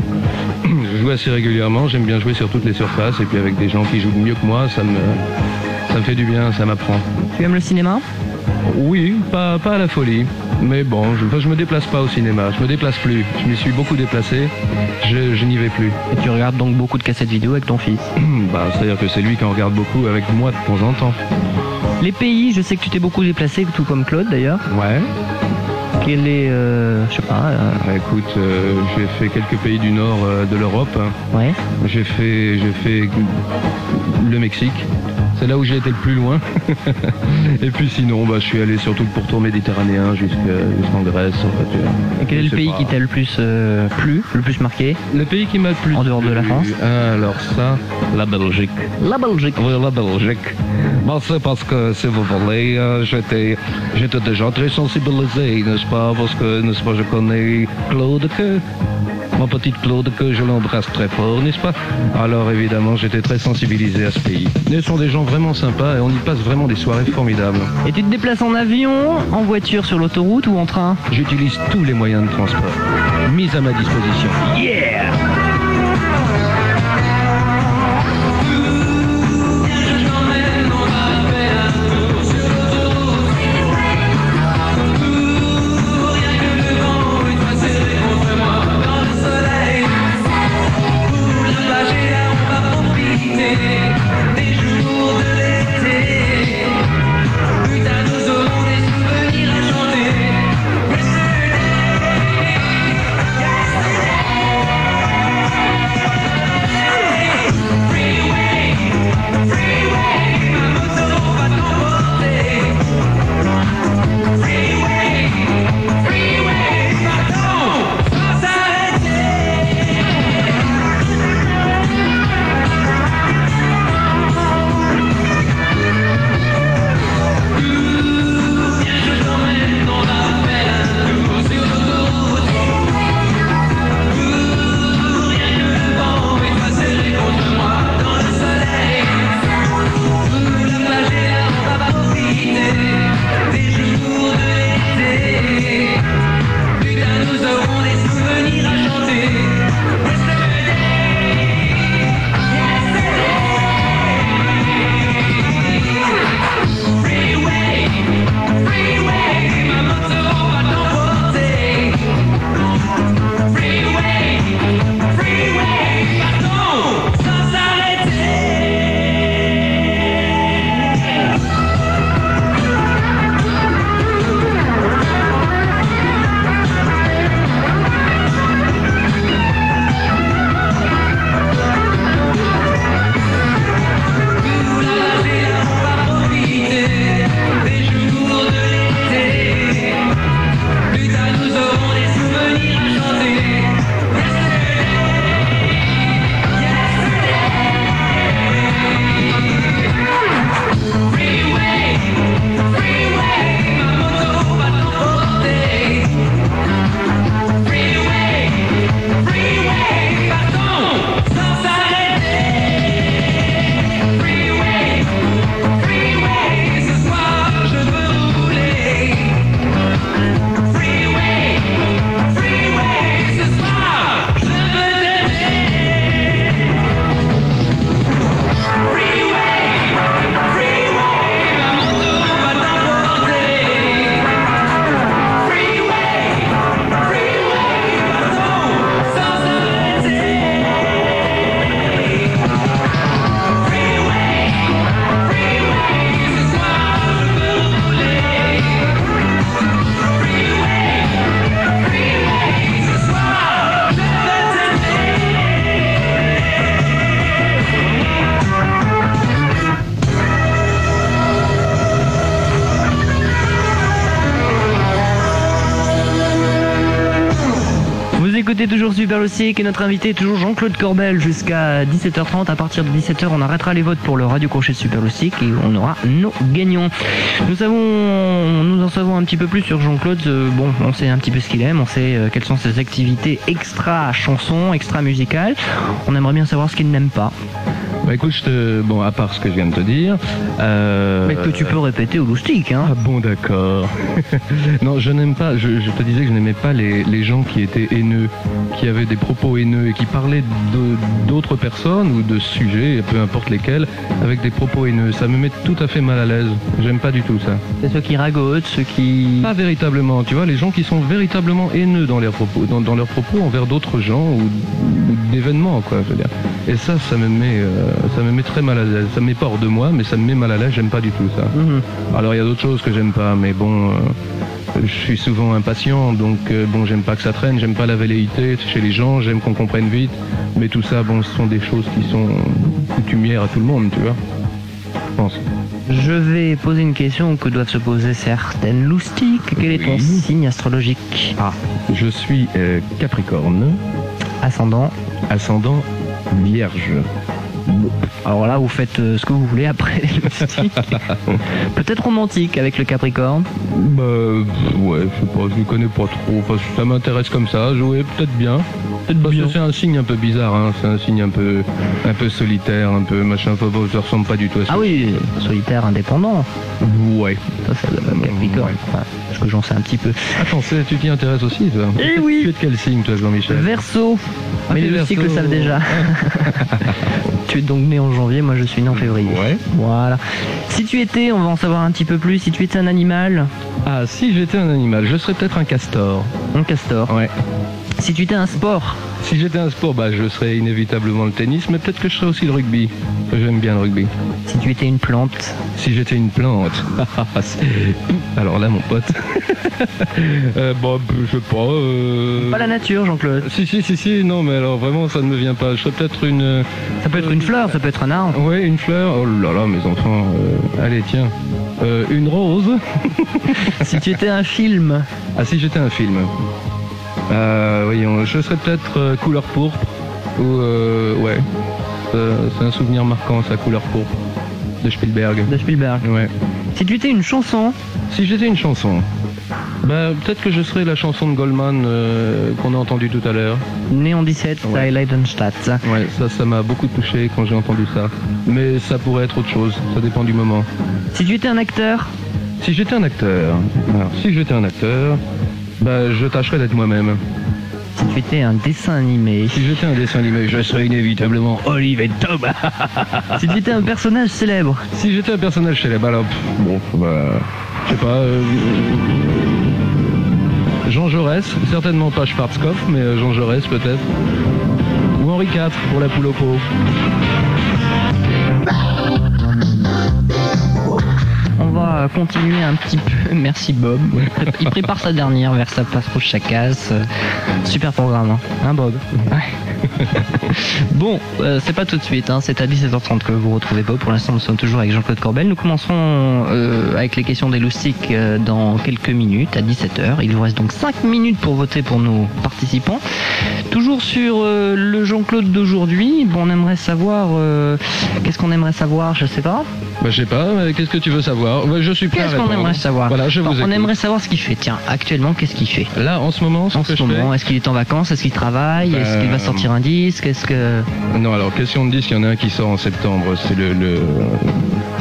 je joue assez régulièrement. J'aime bien jouer sur toutes les surfaces et puis avec des gens qui jouent mieux que moi, ça me, ça me fait du bien, ça m'apprend. Tu aimes le cinéma? Oui, pas, pas à la folie, mais bon, je, je me déplace pas au cinéma. Je me déplace plus. Je m'y suis beaucoup déplacé. Je, je n'y vais plus. Et tu regardes donc beaucoup de cassettes vidéo avec ton fils? bah, c'est-à-dire que c'est lui qui en regarde beaucoup avec moi de temps en temps. Les pays, je sais que tu t'es beaucoup déplacé, tout comme Claude d'ailleurs. Ouais. Quel est, euh, je sais pas, euh, Bah, écoute, euh, j'ai fait quelques pays du nord de l'Europe. ouais. J'ai fait, j'ai fait le Mexique. C'est là où j'ai été le plus loin. Et puis sinon, bah, je suis allé surtout le pourtour méditerranéen jusqu'en Grèce. En fait, Et quel est le pays pas. qui t'a le plus euh, plu, le plus marqué? Le pays qui m'a le plus En dehors de la France? Ah, Alors ça, la Belgique. La Belgique. Oui, la Belgique. Bon, c'est parce que, si vous voulez, euh, j'étais, j'étais déjà très sensibilisé, n'est-ce pas? Parce que, n'est-ce pas, je connais Claude que... Mon petit Claude que je l'embrasse très fort, n'est-ce pas? Alors évidemment, j'étais très sensibilisé à ce pays. Ils sont des gens vraiment sympas et on y passe vraiment des soirées formidables. Et tu te déplaces en avion, en voiture sur l'autoroute ou en train? J'utilise tous les moyens de transport mis à ma disposition. écoutez Lossic et notre invité est toujours Jean-Claude Corbel jusqu'à 17h30. À partir de 17h, on arrêtera les votes pour le Radio Crochet Super Lossic et on aura nos gagnants. Nous savons, nous en savons un petit peu plus sur Jean-Claude. Euh, Bon, on sait un petit peu ce qu'il aime, on sait euh, quelles sont ses activités extra chansons, extra musicales. On aimerait bien savoir ce qu'il n'aime pas. Bah écoute, je te... bon, à part ce que je viens de te dire. euh, Mais que tu peux répéter au loustic, hein. Ah bon, d'accord. non, je n'aime pas, je, je te disais que je n'aimais pas les, les gens qui étaient haineux, qui avaient des propos haineux et qui parlaient d'autres personnes ou de sujets, peu importe lesquels, avec des propos haineux. Ça me met tout à fait mal à l'aise. J'aime pas du tout ça. C'est ceux qui ragotent, ceux qui... Pas véritablement, tu vois, les gens qui sont véritablement haineux dans leurs propos, dans, dans leurs propos envers d'autres gens ou, ou d'événements, quoi, je veux dire. Et ça, ça me met, euh, ça me met très mal à l'aise. Ça me met pas hors de moi, mais ça me met mal à l'aise. J'aime pas du tout ça. Mhm. Alors il y a d'autres choses que j'aime pas, mais bon, euh, je suis souvent impatient, donc euh, bon, j'aime pas que ça traîne, j'aime pas la velléité chez les gens, j'aime qu'on comprenne vite, mais tout ça, bon, ce sont des choses qui sont coutumières à tout le monde, tu vois. Je pense. Je vais poser une question que doivent se poser certaines loustiques. Quel est ton Oui. signe astrologique? Ah, je suis euh, Capricorne, Ascendant. ascendant Vierge. Alors là, vous faites euh, ce que vous voulez après. Peut-être romantique avec le Capricorne. Bah, ouais, je sais pas, je ne connais pas trop. Enfin, ça m'intéresse comme ça, jouer peut-être bien. Peut-être parce que c'est un signe un peu bizarre, hein. c'est un signe un peu, un peu solitaire, un peu machin, enfin, bon, ça ressemble pas du tout à ça. Ah oui, solitaire indépendant. Ouais. Ça, c'est le Capricorne. Enfin, parce que j'en sais un petit peu. Attends, c'est- tu t'y intéresses aussi, toi Eh oui. Tu es de quel signe, toi, Jean-Michel? Verseau. Ah, Mais le Verseau. savent déjà. tu es donc né en janvier, moi je suis né en février. Ouais. Voilà. Si tu étais, on va en savoir un petit peu plus, si tu étais un animal, Ah, si j'étais un animal, je serais peut-être un castor. un castor. Ouais. Si tu étais un sport, Si j'étais un sport, bah, je serais inévitablement le tennis, mais peut-être que je serais aussi le rugby. J'aime bien le rugby. si tu étais une plante, Si j'étais une plante. Alors là, mon pote. euh, bon, je sais pas. euh, pas la nature, Jean-Claude. Si, si, si, si, non, mais alors vraiment, ça ne me vient pas. Je serais peut-être une. Ça peut être une fleur, ça peut être un arbre. Ouais, une fleur. Oh là là, mes enfants. euh, Allez, tiens. Une rose. si tu étais un film, Ah, si j'étais un film. Euh, voyons, je serais peut-être euh, couleur pourpre. Ou, euh, ouais. C'est un souvenir marquant, sa couleur pourpre. De Spielberg. de Spielberg. Ouais. Si tu étais une chanson, Si j'étais une chanson, bah, peut-être que je serais la chanson de Goldman euh, qu'on a entendue tout à l'heure. Néon 17, Ouais. à Leidenstadt. Ouais, ça, ça m'a beaucoup touché quand j'ai entendu ça. Mais ça pourrait être autre chose, ça dépend du moment. Si tu étais un acteur, Si j'étais un acteur, alors si j'étais un acteur, bah, je tâcherais d'être moi-même. si tu étais un dessin animé, Si j'étais un dessin animé, je serais inévitablement Olive et Tom. si tu étais un personnage célèbre, si j'étais un personnage célèbre, alors, bon, bah, je sais pas. euh, Jean Jaurès, certainement pas Schwarzkopf, mais euh, Jean Jaurès peut-être. Ou Henri IV pour la poule au pot. on va continuer un petit peu. Merci Bob. Il pré- Il prépare sa dernière vers sa passe rouge chacasse. Euh, Super programme, hein, Hein, Bob Ouais. Bon, euh, c'est pas tout de suite, hein, c'est à 17h30 que vous retrouvez Bob. Pour l'instant, nous sommes toujours avec Jean-Claude Corbel. Nous commencerons euh, avec les questions des loustiques euh, dans quelques minutes, à 17h. Il vous reste donc 5 minutes pour voter pour nos participants. Toujours sur le Jean-Claude d'aujourd'hui, bon, on aimerait savoir. Qu'est-ce qu'on aimerait savoir Je sais pas. Bah, je sais pas, qu'est-ce que tu veux savoir Ouais, Je suis prêt à Qu'est-ce qu'on aimerait savoir Voilà, je Bon, vous On écoute. aimerait savoir ce qu'il fait. Tiens, actuellement, qu'est-ce qu'il fait Là, en ce moment, ce En que ce je moment, est-ce qu'il est en vacances Est-ce qu'il travaille Est-ce qu'il va sortir un disque Est-ce que... Non, alors, question de disque, il y en a un qui sort en septembre, c'est le, le-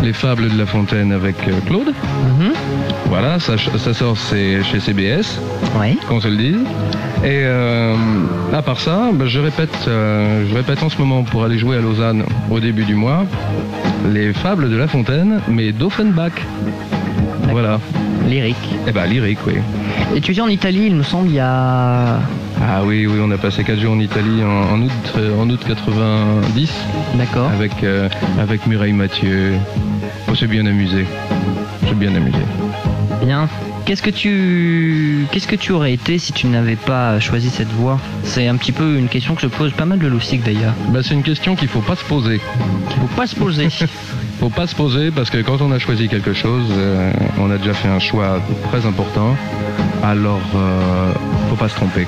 Les Fables de La Fontaine avec euh, Claude. Mhm. Voilà, ça, ça sort c'est chez CBS. Oui. qu'on se le dise. Et euh, à part ça, bah, je répète, euh, je répète en ce moment pour aller jouer à Lausanne au début du mois, les fables de La Fontaine, mais d'Offenbach. Voilà. Lyrique. Eh ben lyrique, oui. Et tu en Italie, il me semble, il y a... Ah oui, oui, on a passé 4 jours en Italie en, en août, euh, en août 90 D'accord. avec euh, avec Mireille Mathieu. On s'est bien amusé. J'ai bien amusé. Bien. Qu'est-ce que tu qu'est-ce que tu aurais été si tu n'avais pas choisi cette voie? C'est un petit peu une question que se pose pas mal de loustiques d'ailleurs. Bah, c'est une question qu'il faut pas se poser. Il faut pas se poser. Faut pas se poser parce que quand on a choisi quelque chose, euh, on a déjà fait un choix très important. Alors, euh, faut pas se tromper.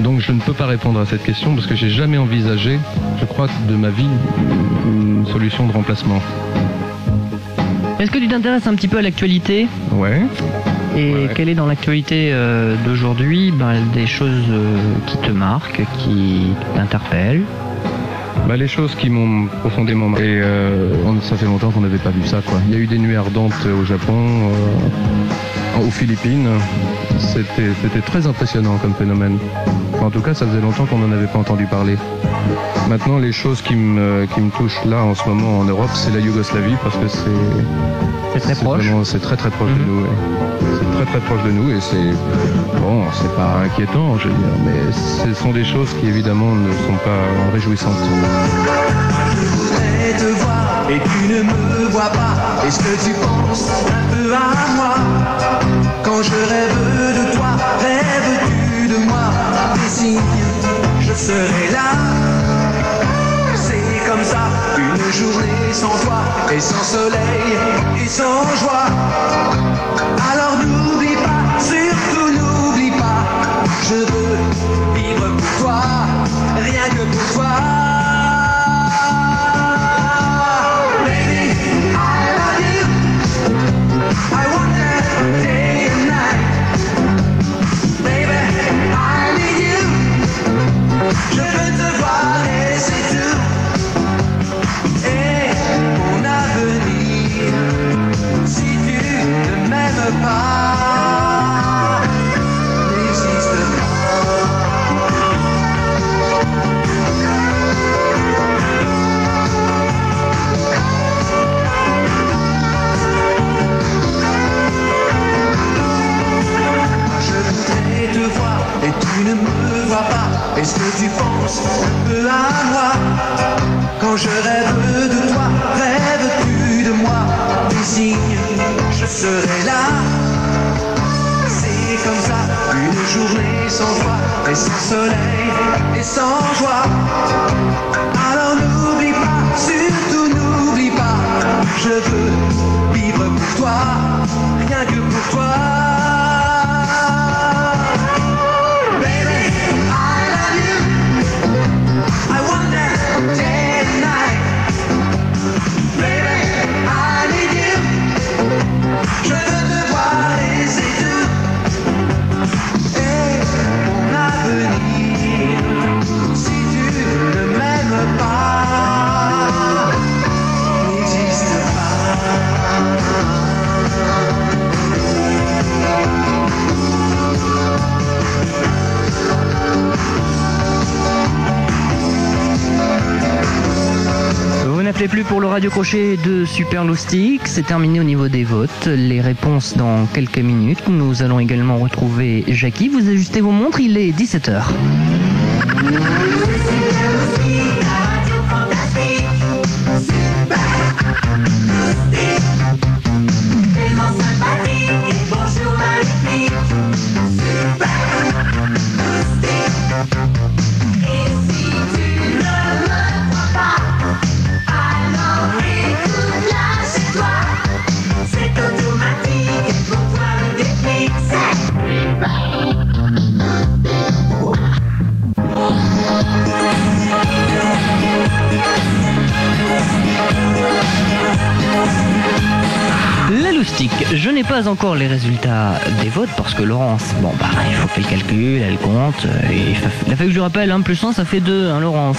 Donc je ne peux pas répondre à cette question parce que j'ai jamais envisagé, je crois, de ma vie, une solution de remplacement. Est-ce que tu t'intéresses un petit peu à l'actualité Ouais. Et Ouais. quelle est dans l'actualité euh, d'aujourd'hui ben, des choses euh, qui te marquent, qui t'interpellent? Bah, les choses qui m'ont profondément marqué. Et euh, on- ça fait longtemps qu'on n'avait pas vu ça. Quoi. Il y a eu des nuits ardentes au Japon, aux Philippines. C'était très impressionnant comme phénomène. En tout cas, ça faisait longtemps qu'on n'en avait pas entendu parler. Maintenant, les choses qui me, qui me touchent là en ce moment en Europe, c'est la Yougoslavie parce que c'est très proche. C'est très très proche de Mhm. nous. ouais. C'est très très proche de nous et c'est bon, c'est pas inquiétant, je veux dire, mais ce sont des choses qui évidemment ne sont pas réjouissantes. Et tu ne me vois pas. Est-ce que tu penses un peu à moi? Quand je rêve de toi, rêves-tu de moi? Des signes, je serai là. C'est comme ça, une journée sans toi et sans soleil et sans joie. Alors n'oublie pas, surtout n'oublie pas, je veux vivre pour toi, rien que pour toi. Crochet de Super Loustic. C'est terminé au niveau des votes. Les réponses dans quelques minutes. Nous allons également retrouver Jackie. Vous ajustez vos montres, il est 17h. Pas encore les résultats des votes parce que Laurence, bon bah il faut qu'elle calcule, elle compte, euh, et il a fallu que je rappelle, 1 plus 1 ça fait 2, hein Laurence.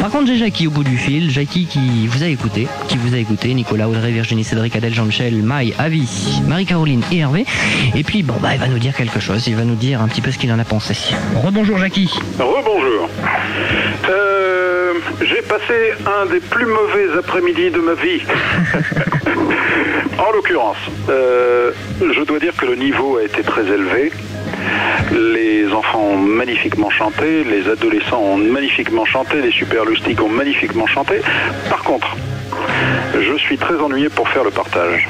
Par contre j'ai Jackie au bout du fil, Jackie qui vous a écouté, qui vous a écouté, Nicolas, Audrey, Virginie, Cédric, Adèle, Jean-Michel, Maï, Avi, Marie-Caroline et Hervé. Et puis bon bah il va nous dire quelque chose, il va nous dire un petit peu ce qu'il en a pensé. Rebonjour Jackie. Rebonjour. Euh, J'ai passé un des plus mauvais après-midi de ma vie. en l'occurrence, euh, je dois dire que le niveau a été très élevé. Les enfants ont magnifiquement chanté, les adolescents ont magnifiquement chanté, les super loustiques ont magnifiquement chanté. Par contre, je suis très ennuyé pour faire le partage.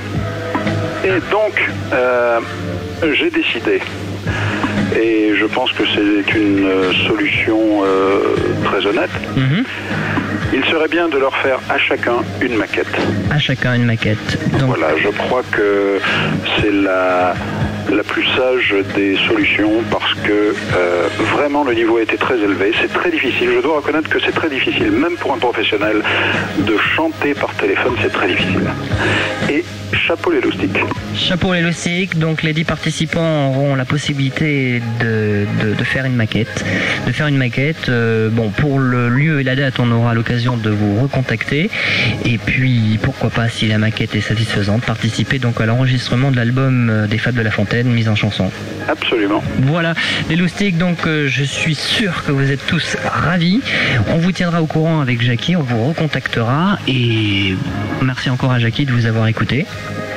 Et donc, euh, j'ai décidé et je pense que c'est une solution euh, très honnête. Il serait bien de leur faire à chacun une maquette. À chacun une maquette. Donc Voilà, je crois que c'est la la plus sage des solutions parce que euh, vraiment le niveau a été très élevé. C'est très difficile. Je dois reconnaître que c'est très difficile, même pour un professionnel, de chanter par téléphone, c'est très difficile. Et chapeau les loustiques. Chapeau les loustiques, donc les 10 participants auront la possibilité de, de- faire une maquette. De faire une maquette. euh, bon, pour le lieu et la date, on aura l'occasion de vous recontacter. Et puis, pourquoi pas, si la maquette est satisfaisante, participer donc à l'enregistrement de l'album euh, des Fables de la Fontaine, mise en chanson. Absolument. Voilà, les loustiques, donc euh, je suis sûr que vous êtes tous ravis. On vous tiendra au courant avec Jackie, on vous recontactera. Et merci encore à Jackie de vous avoir écouté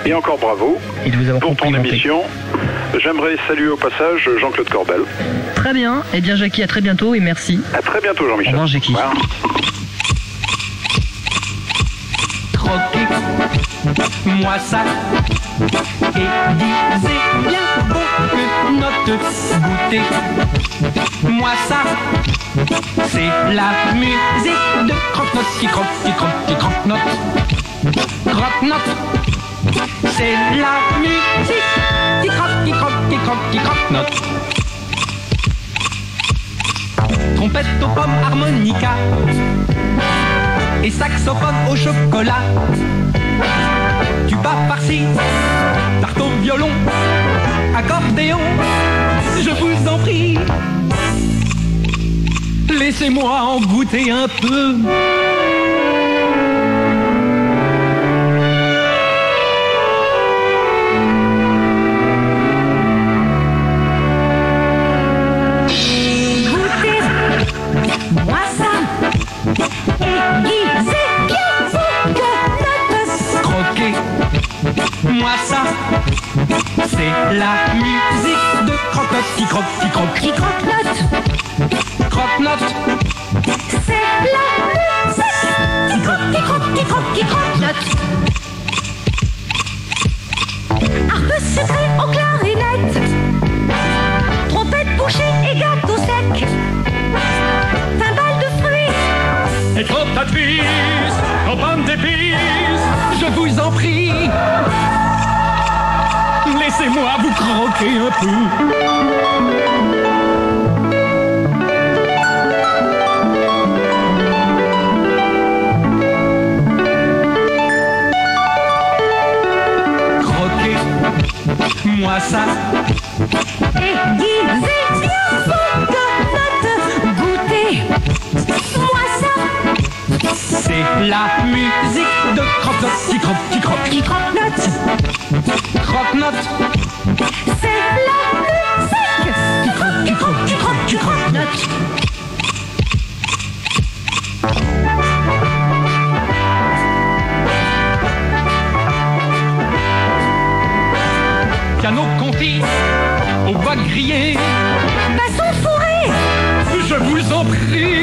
Et encore bravo et de vous avoir pour ton émission. J'aimerais saluer au passage Jean-Claude Corbel. Très bien. Eh bien, Jackie, à très bientôt et merci. À très bientôt Jean-Michel. Au revoir, Jackie. Au moi ça, et disait bien aucune note goûter. Moi ça, c'est la musique de croque-note qui croque, qui croque, qui croque-note. Croque-note, c'est la musique qui croque, qui croque, qui croque, qui croque-note. Trompette aux pommes harmonica et saxophone au chocolat. Tuba par-ci, tarte au violon, accordéon, je vous en prie. Laissez-moi en goûter un peu. C'est la musique de croque-note qui croque, qui croque, Qui croque-note, croque-note. c'est la musique. Qui croque, qui croque, qui croque, qui croque-note. Harpe sucrée aux clarinettes. Trompette bouchée et gâteau sec. Timbale de fruits. Et cantatrice, en panne d'épices, Je vous en prie. Laissez-moi vous croquer un peu. Moi ça, Aiguisez c'est la musique de croque-note qui croque, qui croque, Qui croque-note, croque-note. c'est la musique. Qui croque, qui croque, qui croque, qui croque-note. Piano conti, au bois grillé, Basson fourré. je vous en prie.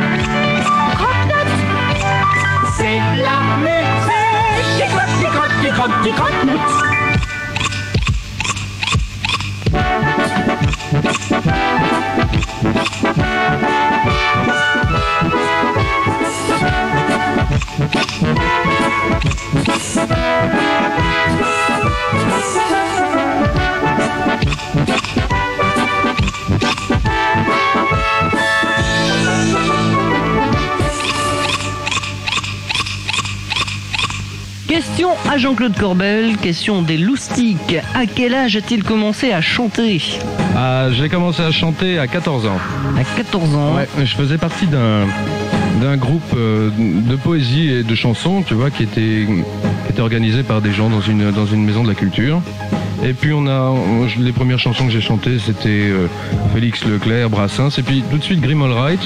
qui croque, qui croque, Question à Jean-Claude Corbel, question des loustiques. À quel âge a-t-il commencé à chanter Ah, j'ai commencé à chanter à 14 ans. À 14 ans. Ouais, je faisais partie d'un d'un groupe euh, de poésie et de chansons, tu vois, qui était qui était organisé par des gens dans une dans une maison de la culture. Et puis on a les premières chansons que j'ai chantées, c'était euh, Félix Leclerc, Brassens, et puis tout de suite Grim Allright.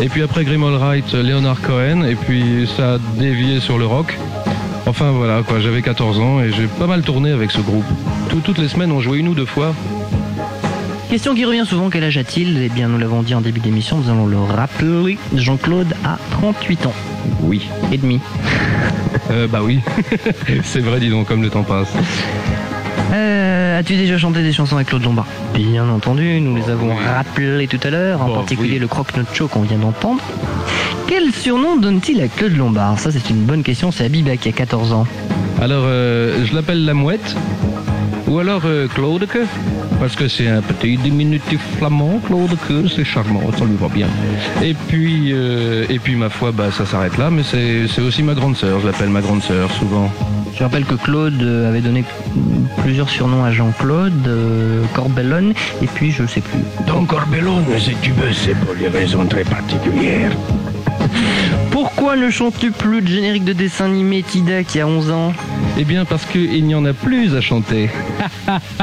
Et puis après Grim Allright, Leonard Cohen, et puis ça a dévié sur le rock. Enfin voilà quoi, j'avais 14 ans et j'ai pas mal tourné avec ce groupe. tout- toutes les semaines, on jouait une ou deux fois. Question qui revient souvent, quel âge a-t-il Eh bien, nous l'avons dit en début d'émission, nous allons le rappeler. Jean-Claude a 38 ans Oui. et demi. Euh, bah oui. c'est vrai, dis donc, comme le temps passe. Euh, As-tu déjà chanté des chansons avec Claude Lombard Bien entendu, nous les avons oui. rappelées tout à l'heure, en Bon, particulier oui. le croque-notre-show qu'on vient d'entendre. Quel surnom donne-t-il à Claude Lombard Ça, c'est une bonne question, c'est Abiba qui a 14 ans. Alors, euh, je l'appelle la mouette. Ou alors euh, Claude que parce que c'est un petit diminutif flamand, Claude que c'est charmant, ça lui va bien. Et puis, euh, et puis ma foi, bah, ça s'arrête là, mais c'est c'est aussi ma grande sœur, je l'appelle ma grande sœur souvent. Je rappelle que Claude avait donné plusieurs surnoms à Jean-Claude, euh, Corbellone, et puis je sais plus. Donc Corbellone, si tu veux, c'est pour des raisons très particulières. Ne chantes-tu plus de générique de dessin animé Tida qui a 11 ans Eh bien parce qu'il n'y en a plus à chanter.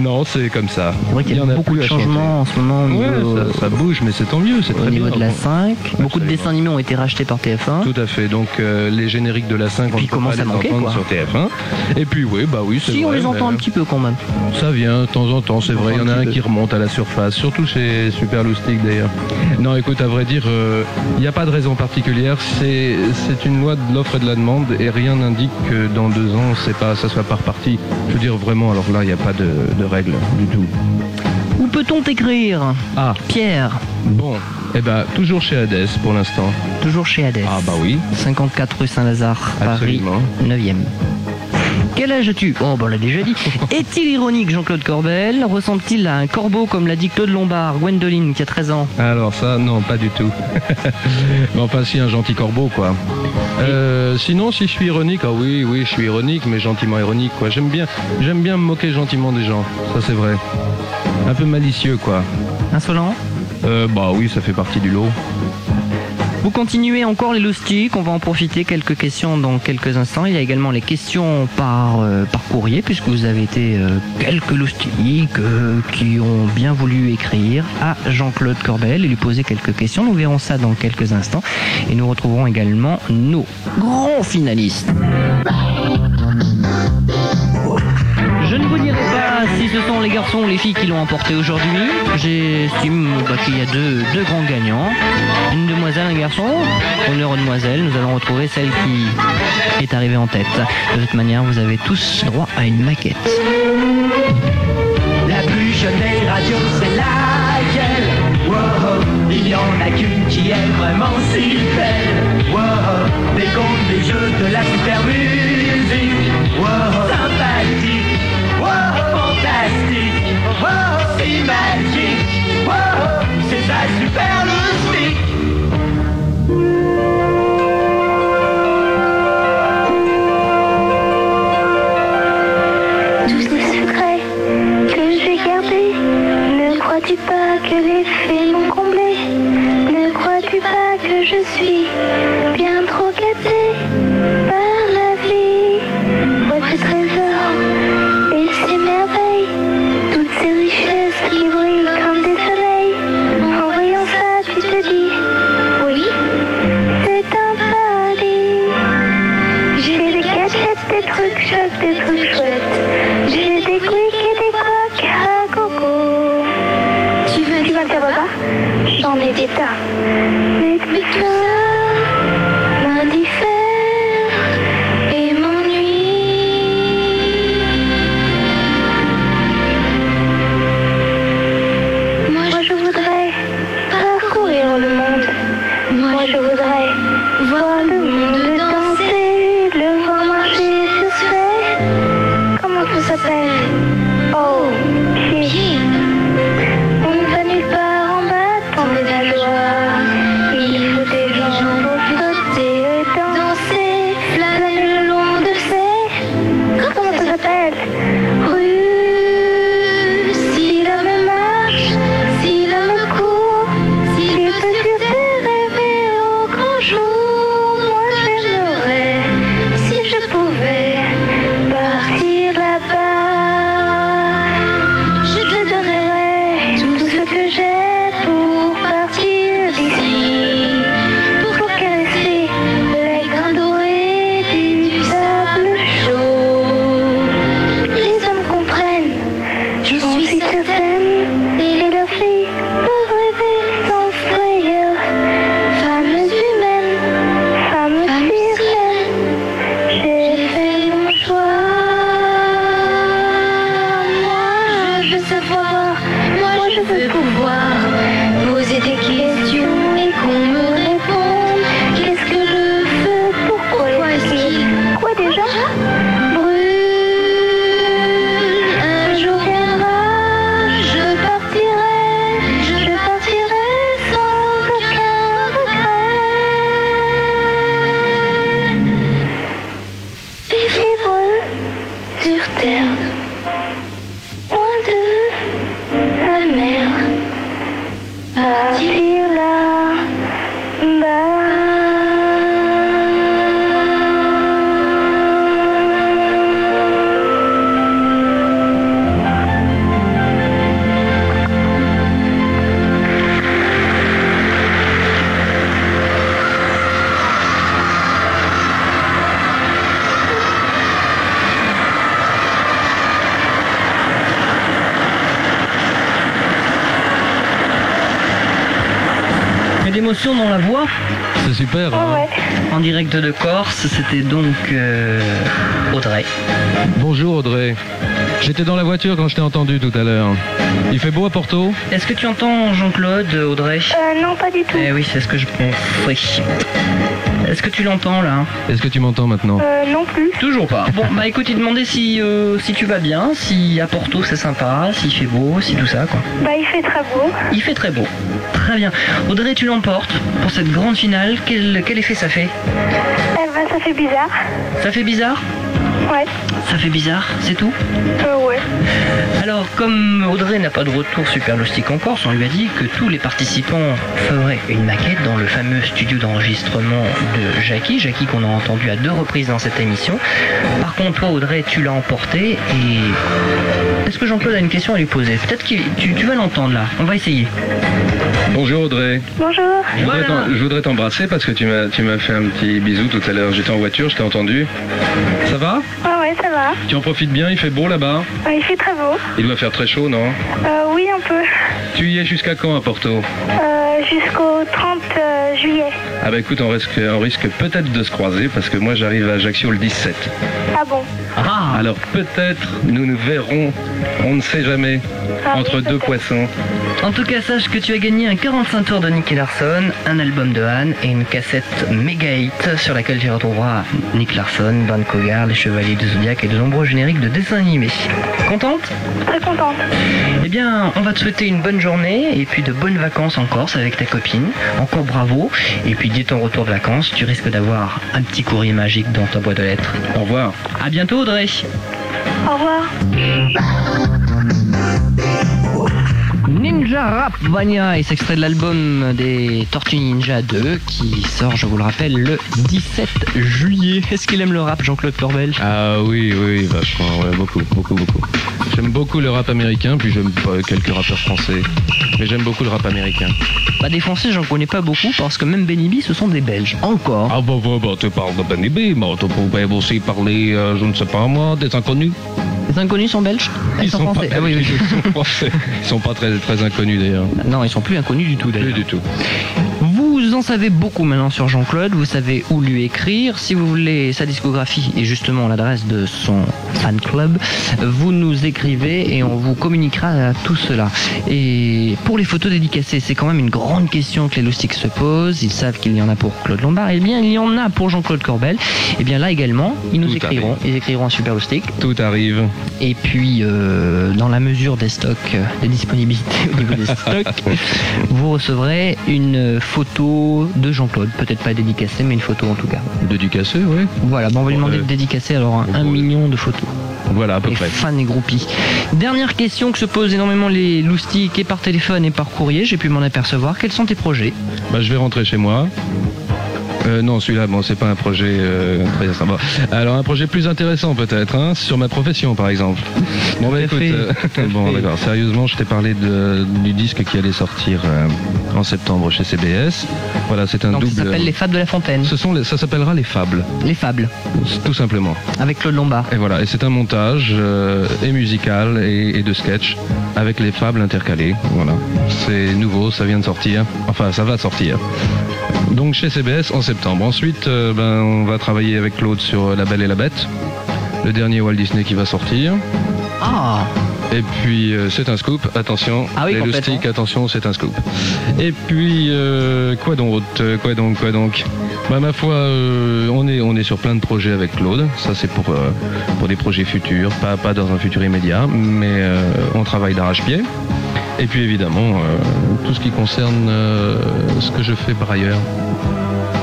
non, c'est comme ça. C'est vrai qu'il y Il a beaucoup de changements en ce moment Ouais, ça, ça bouge, mais c'est tant mieux, c'est au très niveau bien. de la 5. Beaucoup de dessins animés ont été rachetés par TF1. Tout à fait. Donc euh, les génériques de la 5, on Puis commence à manquer, quoi. sur TF1. Et puis oui, bah oui, Si, on les entend un petit peu quand même. Ça vient de temps en temps, c'est vrai. Il y en a Un qui remonte à la surface, surtout chez Super Loustic d'ailleurs. Non, écoute, à vrai dire, euh, il n'y a pas de raison particulière. C'est c'est une loi de l'offre et de la demande et rien n'indique que dans deux ans, c'est pas, ça soit pas reparti. Je veux dire vraiment, alors là, il n'y a pas de, de règles du tout. Où peut-on t'écrire Ah, Pierre, bon, eh ben, toujours chez Hades pour l'instant. toujours chez Hades. Ah bah oui, 54 rue Saint-Lazare, Paris, Absolument. 9e. Quel âge as-tu? Oh, bah on l'a déjà dit. Est-il ironique, Jean-Claude Corbel? Ressemble-t-il à un corbeau comme l'a dit Claude Lombard, Gwendoline, qui a 13 ans? Alors ça, non, pas du tout. mais enfin, si, un gentil corbeau, quoi. Euh, sinon, si je suis ironique, ah oui, oui, je suis ironique, mais gentiment ironique, quoi. J'aime bien, j'aime bien me moquer gentiment des gens, ça c'est vrai. Un peu malicieux, quoi. Insolent? Euh, bah oui, ça fait partie du lot. Vous continuez encore les loustiques, on va en profiter quelques questions dans quelques instants. Il y a également les questions par, euh, par courrier, puisque vous avez été euh, quelques loustiques euh, qui ont bien voulu écrire à Jean-Claude Corbel et lui poser quelques questions. Nous verrons ça dans quelques instants. Et nous retrouverons également nos grands finalistes. Si ce sont les garçons ou les filles qui l'ont emporté aujourd'hui. J'estime bah, qu'il y a deux, grands gagnants. Une demoiselle, un garçon. Honneur aux demoiselles, nous allons retrouver celle qui est arrivée en tête. De toute manière, vous avez tous droit à une maquette. La plus des radios, c'est Dans la voix. C'est super. hein. En direct de Corse, c'était donc euh, Audrey. Bonjour Audrey. J'étais dans la voiture quand je t'ai entendu tout à l'heure. Il fait beau à Porto? Est-ce que tu entends Jean-Claude, Audrey? Euh, non, pas du tout. Eh oui, c'est ce que je pensais. Est-ce que tu l'entends là Est-ce que tu m'entends maintenant Euh, non plus. Toujours pas. Bon, bah écoute, il demandait si, euh, si tu vas bien, si à Porto c'est sympa, s'il fait beau, si tout ça quoi. Bah, il fait très beau. Il fait très beau. Très bien. Audrey, tu l'emportes pour cette grande finale. Quel, quel effet ça fait Eh ben, ça fait bizarre. Ça fait bizarre Ouais. Ça fait bizarre, c'est tout Euh. Alors, comme Audrey n'a pas de retour super loustique en Corse, on lui a dit que tous les participants feraient une maquette dans le fameux studio d'enregistrement de Jackie, Jackie qu'on a entendu à deux reprises dans cette émission. Par contre, toi, Audrey, tu l'as emporté et... Est-ce que Jean-Claude a une question à lui poser? Peut-être que tu, tu vas l'entendre là, on va essayer. Bonjour Audrey. Bonjour. Je voudrais t'embrasser parce que tu m'as tu m'as fait un petit bisou tout à l'heure. J'étais en voiture, je t'ai entendu. Ça va? Ouais, ça va. Tu en profites bien, il fait beau là-bas il fait très beau. Il doit faire très chaud, non Euh, oui, un peu. Tu y es jusqu'à quand à Porto Euh, jusqu'au 30 euh, juillet. Ah bah écoute, on risque, on risque peut-être de se croiser parce que moi j'arrive à Ajaccio le 17. Ah bon Ah Alors peut-être nous nous verrons, on ne sait jamais, Ah oui, entre deux poissons. En tout cas, sache que tu as gagné un 45 tours de Nicky Larson, un album de Anne et une cassette Mega Hit sur laquelle tu retrouveras Nick Larson, Van Cogar, Les Chevaliers du Zodiac et de nombreux génériques de dessins animés. Contente? Très contente. Eh bien, on va te souhaiter une bonne journée et puis de bonnes vacances en Corse avec ta copine. Encore bravo. Et puis dès ton retour de vacances, tu risques d'avoir un petit courrier magique dans ta boîte de lettres. Au revoir. À bientôt Audrey. Au revoir. Ninja Rap Vania et c'est extrait de l'album des Tortues Ninja 2 qui sort, je vous le rappelle, le 17 juillet. Est-ce qu'il aime le rap, Jean-Claude Corbel Ah oui, oui, vachement, ouais, beaucoup, beaucoup, beaucoup. J'aime beaucoup le rap américain, puis j'aime pas quelques rappeurs français. Mais j'aime beaucoup le rap américain. Bah des Français, j'en connais pas beaucoup parce que même Benny B, ce sont des Belges. Encore. Ah bah, bah, bah tu parles de Benny B, mais tu pourrais aussi parler, euh, je ne sais pas moi, des inconnus. Les inconnus sont belges Ils sont, français. pas, Ah oui, oui. ils sont français. Ils sont pas très, très inconnus d'ailleurs. Non, ils sont plus inconnus du tout Plus du tout. En savez beaucoup maintenant sur Jean-Claude, vous savez où lui écrire. Si vous voulez sa discographie et justement l'adresse de son fan club, vous nous écrivez et on vous communiquera tout cela. Et pour les photos dédicacées, c'est quand même une grande question que les loustiques se posent. Ils savent qu'il y en a pour Claude Lombard. Et bien, il y en a pour Jean-Claude Corbel. Et bien là également, ils nous Tout écriront. arrive. Ils écriront un super loustic. Tout arrive. Et puis, euh, dans la mesure des stocks, euh, des disponibilités au niveau des stocks, vous recevrez une photo de Jean-Claude. Peut-être pas dédicacée, mais une photo en tout cas. Dédicacé, oui. Voilà, bon, on va lui demander de dédicacer alors un, million de photos. Voilà, à peu Et près. fans et groupies. Dernière question que se posent énormément les loustiques et par téléphone et par courrier, j'ai pu m'en apercevoir. Quels sont tes projets? Bah, je vais rentrer chez moi. Euh, non, celui-là, bon, c'est pas un projet euh, très sympa. Alors, un projet plus intéressant peut-être, hein, sur ma profession par exemple. Bon, bah écoute, euh, bon, d'accord. Sérieusement, je t'ai parlé de- du disque qui allait sortir en septembre chez CBS. Voilà, c'est un Donc double. ça s'appelle Les Fables de la Fontaine. Ce sont les- ça s'appellera les fables, Les Fables, tout simplement. avec Claude Lombard. Et voilà, et c'est un montage et musical et, et de sketch avec les fables intercalées. Voilà, c'est nouveau, ça vient de sortir. Enfin, ça va sortir. Donc chez CBS en septembre. Ensuite, euh, ben, on va travailler avec Claude sur La Belle et la Bête, le dernier Walt Disney qui va sortir. Ah Et puis euh, c'est un scoop, attention. Ah oui, les loustiques, attention, c'est un scoop. Et puis euh, quoi donc, euh, quoi donc, quoi donc? Bah ma foi, euh, on est on est sur plein de projets avec Claude. Ça c'est pour euh, pour des projets futurs, pas pas dans un futur immédiat, mais euh, on travaille d'arrache-pied. Et puis évidemment euh, tout ce qui concerne euh, ce que je fais par ailleurs.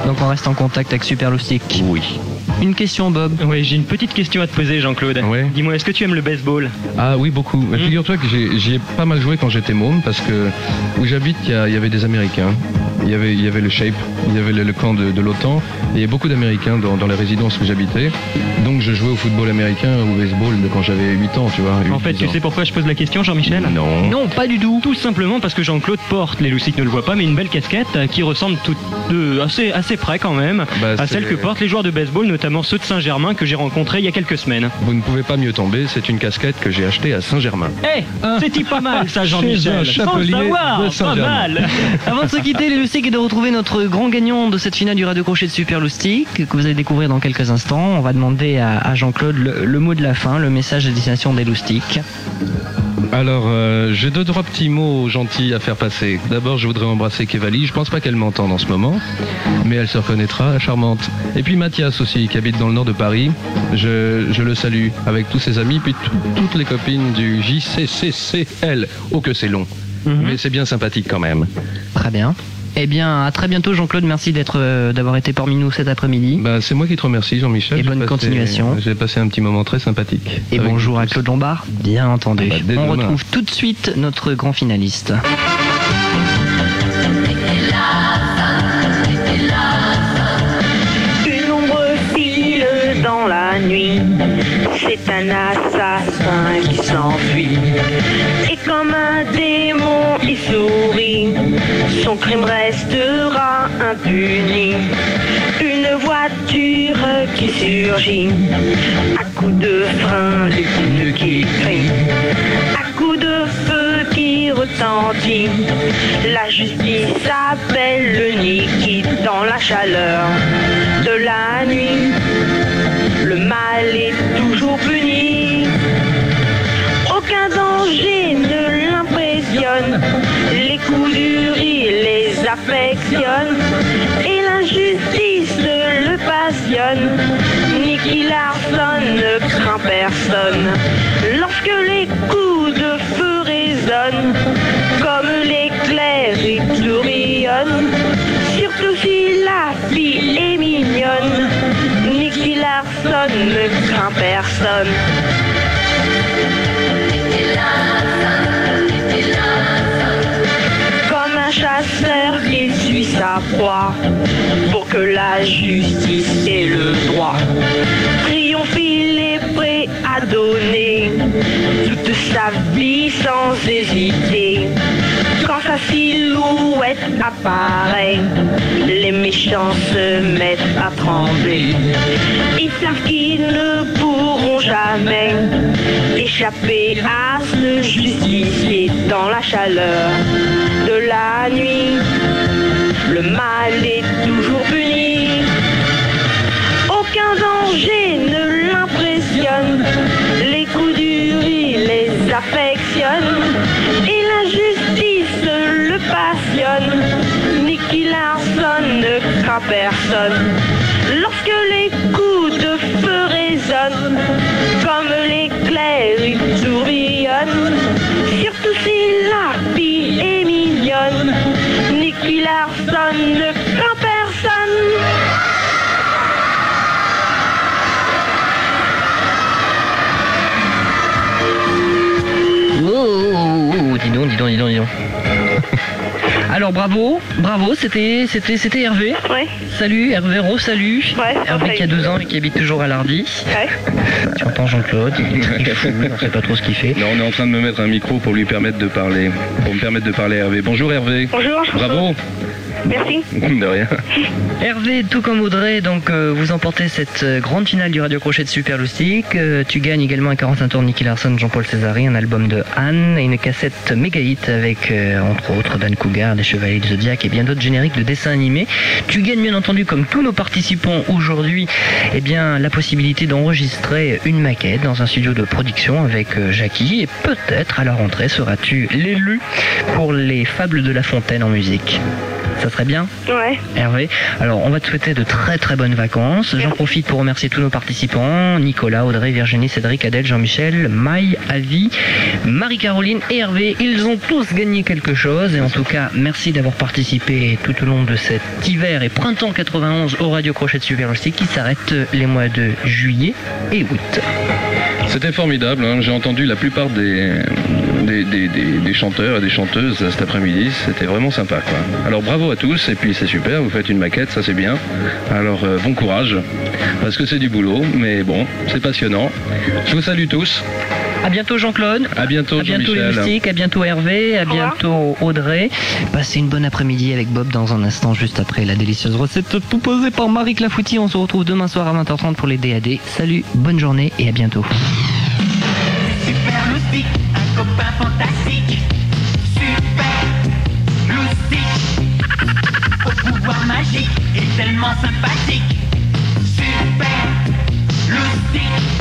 Donc on reste en contact avec Super Loustic. Oui. Une question, Bob. Oui, j'ai une petite question à te poser, Jean-Claude. Ouais. Dis-moi, est-ce que tu aimes le baseball? Ah oui, beaucoup. Mais Figure-toi que j'ai- j'y ai pas mal joué quand j'étais môme parce que où j'habite, il y, a- il y avait des Américains. Il y avait, il y avait le SHAPE, il y avait le, le camp de, de l'OTAN. Et il y a beaucoup d'Américains dans, dans les résidences où j'habitais. Donc je jouais au football américain ou au baseball quand j'avais 8 ans, tu vois. En 8, fait, 10 tu sais pourquoi je pose la question, Jean-Michel? Non. Non, pas du tout. Tout simplement parce que Jean-Claude porte, les loustiques ne le voient pas, mais une belle casquette euh, qui ressemble tout de, assez, assez près quand même Bah, à celle que portent les joueurs de baseball, notamment ceux de Saint-Germain que j'ai rencontrés il y a quelques semaines. Vous ne pouvez pas mieux tomber, c'est une casquette que j'ai achetée à Saint-Germain. Eh, c'était pas mal ça, Jean-Michel? Sans le savoir, pas mal. Avant de se quitter, les Loustiques et de retrouver notre grand gagnant de cette finale du Radio Crochet de Super Loustic que vous allez découvrir dans quelques instants. On va demander à, à Jean-Claude le, le mot de la fin, le message à destination des Loustiques. Alors, euh, j'ai deux, trois petits mots gentils à faire passer. D'abord, je voudrais embrasser Kevali. Je pense pas qu'elle m'entende en ce moment, mais elle se reconnaîtra, charmante. Et puis Mathias aussi, qui habite dans le nord de Paris. Je, je le salue avec tous ses amis, puis tout- toutes les copines du JCCCL. Oh que c'est long, mais c'est bien sympathique quand même. Très bien. Eh bien, à très bientôt, Jean-Claude. Merci d'être, euh, d'avoir été parmi nous cet après-midi. Bah, c'est moi qui te remercie, Jean-Michel. Et J'ai bonne passé- continuation. J'ai passé un petit moment très sympathique. Et bonjour à. Claude Lombard, bien entendu. Ah bah, On demain. retrouve tout de suite notre grand finaliste. Une ombre file dans la nuit. C'est un assassin qui s'enfuit. Son crime restera impuni. Une voiture qui surgit. À coups de frein, les pneus qui crient. À coups de feu qui retentit. La justice appelle le Niki dans la chaleur de la nuit. Les affectionnent. Et l'injustice le passionne. Nicky Larson ne craint personne. Lorsque les coups de feu résonnent, comme l'éclair il tourbillonne. Surtout si la fille est mignonne. Nicky Larson ne craint personne. Chasseur, il suit sa proie pour que la justice ait le droit. Triomphe, il est prêt à donner toute sa vie sans hésiter. Quand sa silhouette apparaît, les méchants se mettent à trembler. Ils savent qu'ils ne pourront jamais échapper à ce justicier dans la chaleur la nuit. Le mal est toujours puni. Aucun danger ne l'impressionne. Les coups du riz les affectionnent. Et l'injustice le passionne. Nicky Larson ne craint personne. Lorsque les coups de feu résonnent, comme l'éclair il tourbillonne. Surtout si la mignonne. Nicky Larson ne Alors bravo, bravo, c'était c'était c'était Hervé. Ouais. Salut Hervé Rose, salut. Ouais, Hervé qui a deux ans et qui habite toujours à l'Ardi. Ouais. Tu entends Jean-Claude, il est fou, on sait pas trop ce qu'il fait. Non, on est en train de me mettre un micro pour lui permettre de parler. Pour me permettre de parler à Hervé. Bonjour Hervé. Bonjour. Bravo. Merci. De rien. Hervé, tout comme Audrey, donc euh, vous emportez cette euh, grande finale du Radio Crochet de Super Loustic. Euh, tu gagnes également un 45 tours de Nicky Larson, Jean-Paul Césari, un album de Anne et une cassette méga hit avec euh, entre autres Dan Cougar, Les Chevaliers du Zodiac et bien d'autres génériques de dessins animés. Tu gagnes bien entendu, comme tous nos participants aujourd'hui, eh bien la possibilité d'enregistrer une maquette dans un studio de production avec euh, Jackie et peut-être à la rentrée seras-tu l'élu pour les Fables de La Fontaine en musique. Ça serait bien Ouais. Hervé. Alors, on va te souhaiter de très très bonnes vacances. J'en profite pour remercier tous nos participants Nicolas, Audrey, Virginie, Cédric, Adèle, Jean-Michel, Maï, Avi, Marie-Caroline et Hervé. Ils ont tous gagné quelque chose. Et en tout cas, merci d'avoir participé tout au long de cet hiver et printemps 91 au Radio Crochet de Super qui s'arrête les mois de juillet et août. C'était formidable, hein. j'ai entendu la plupart des, chanteurs et des chanteuses cet après-midi, c'était vraiment sympa. Alors bravo à tous, et puis c'est super, vous faites une maquette, ça c'est bien. Alors euh, bon courage, parce que c'est du boulot, mais bon, c'est passionnant. Je vous salue tous, à bientôt Jean-Claude. À bientôt. À bientôt Mystique. À bientôt Hervé. À bientôt Audrey. Passez une bonne après-midi avec Bob dans un instant, juste après la délicieuse recette proposée par Marie Clafouti. On se retrouve demain soir à 20h30 pour les DAD. Salut, bonne journée et à bientôt. Super au pouvoir magique et tellement sympathique. Super loustique.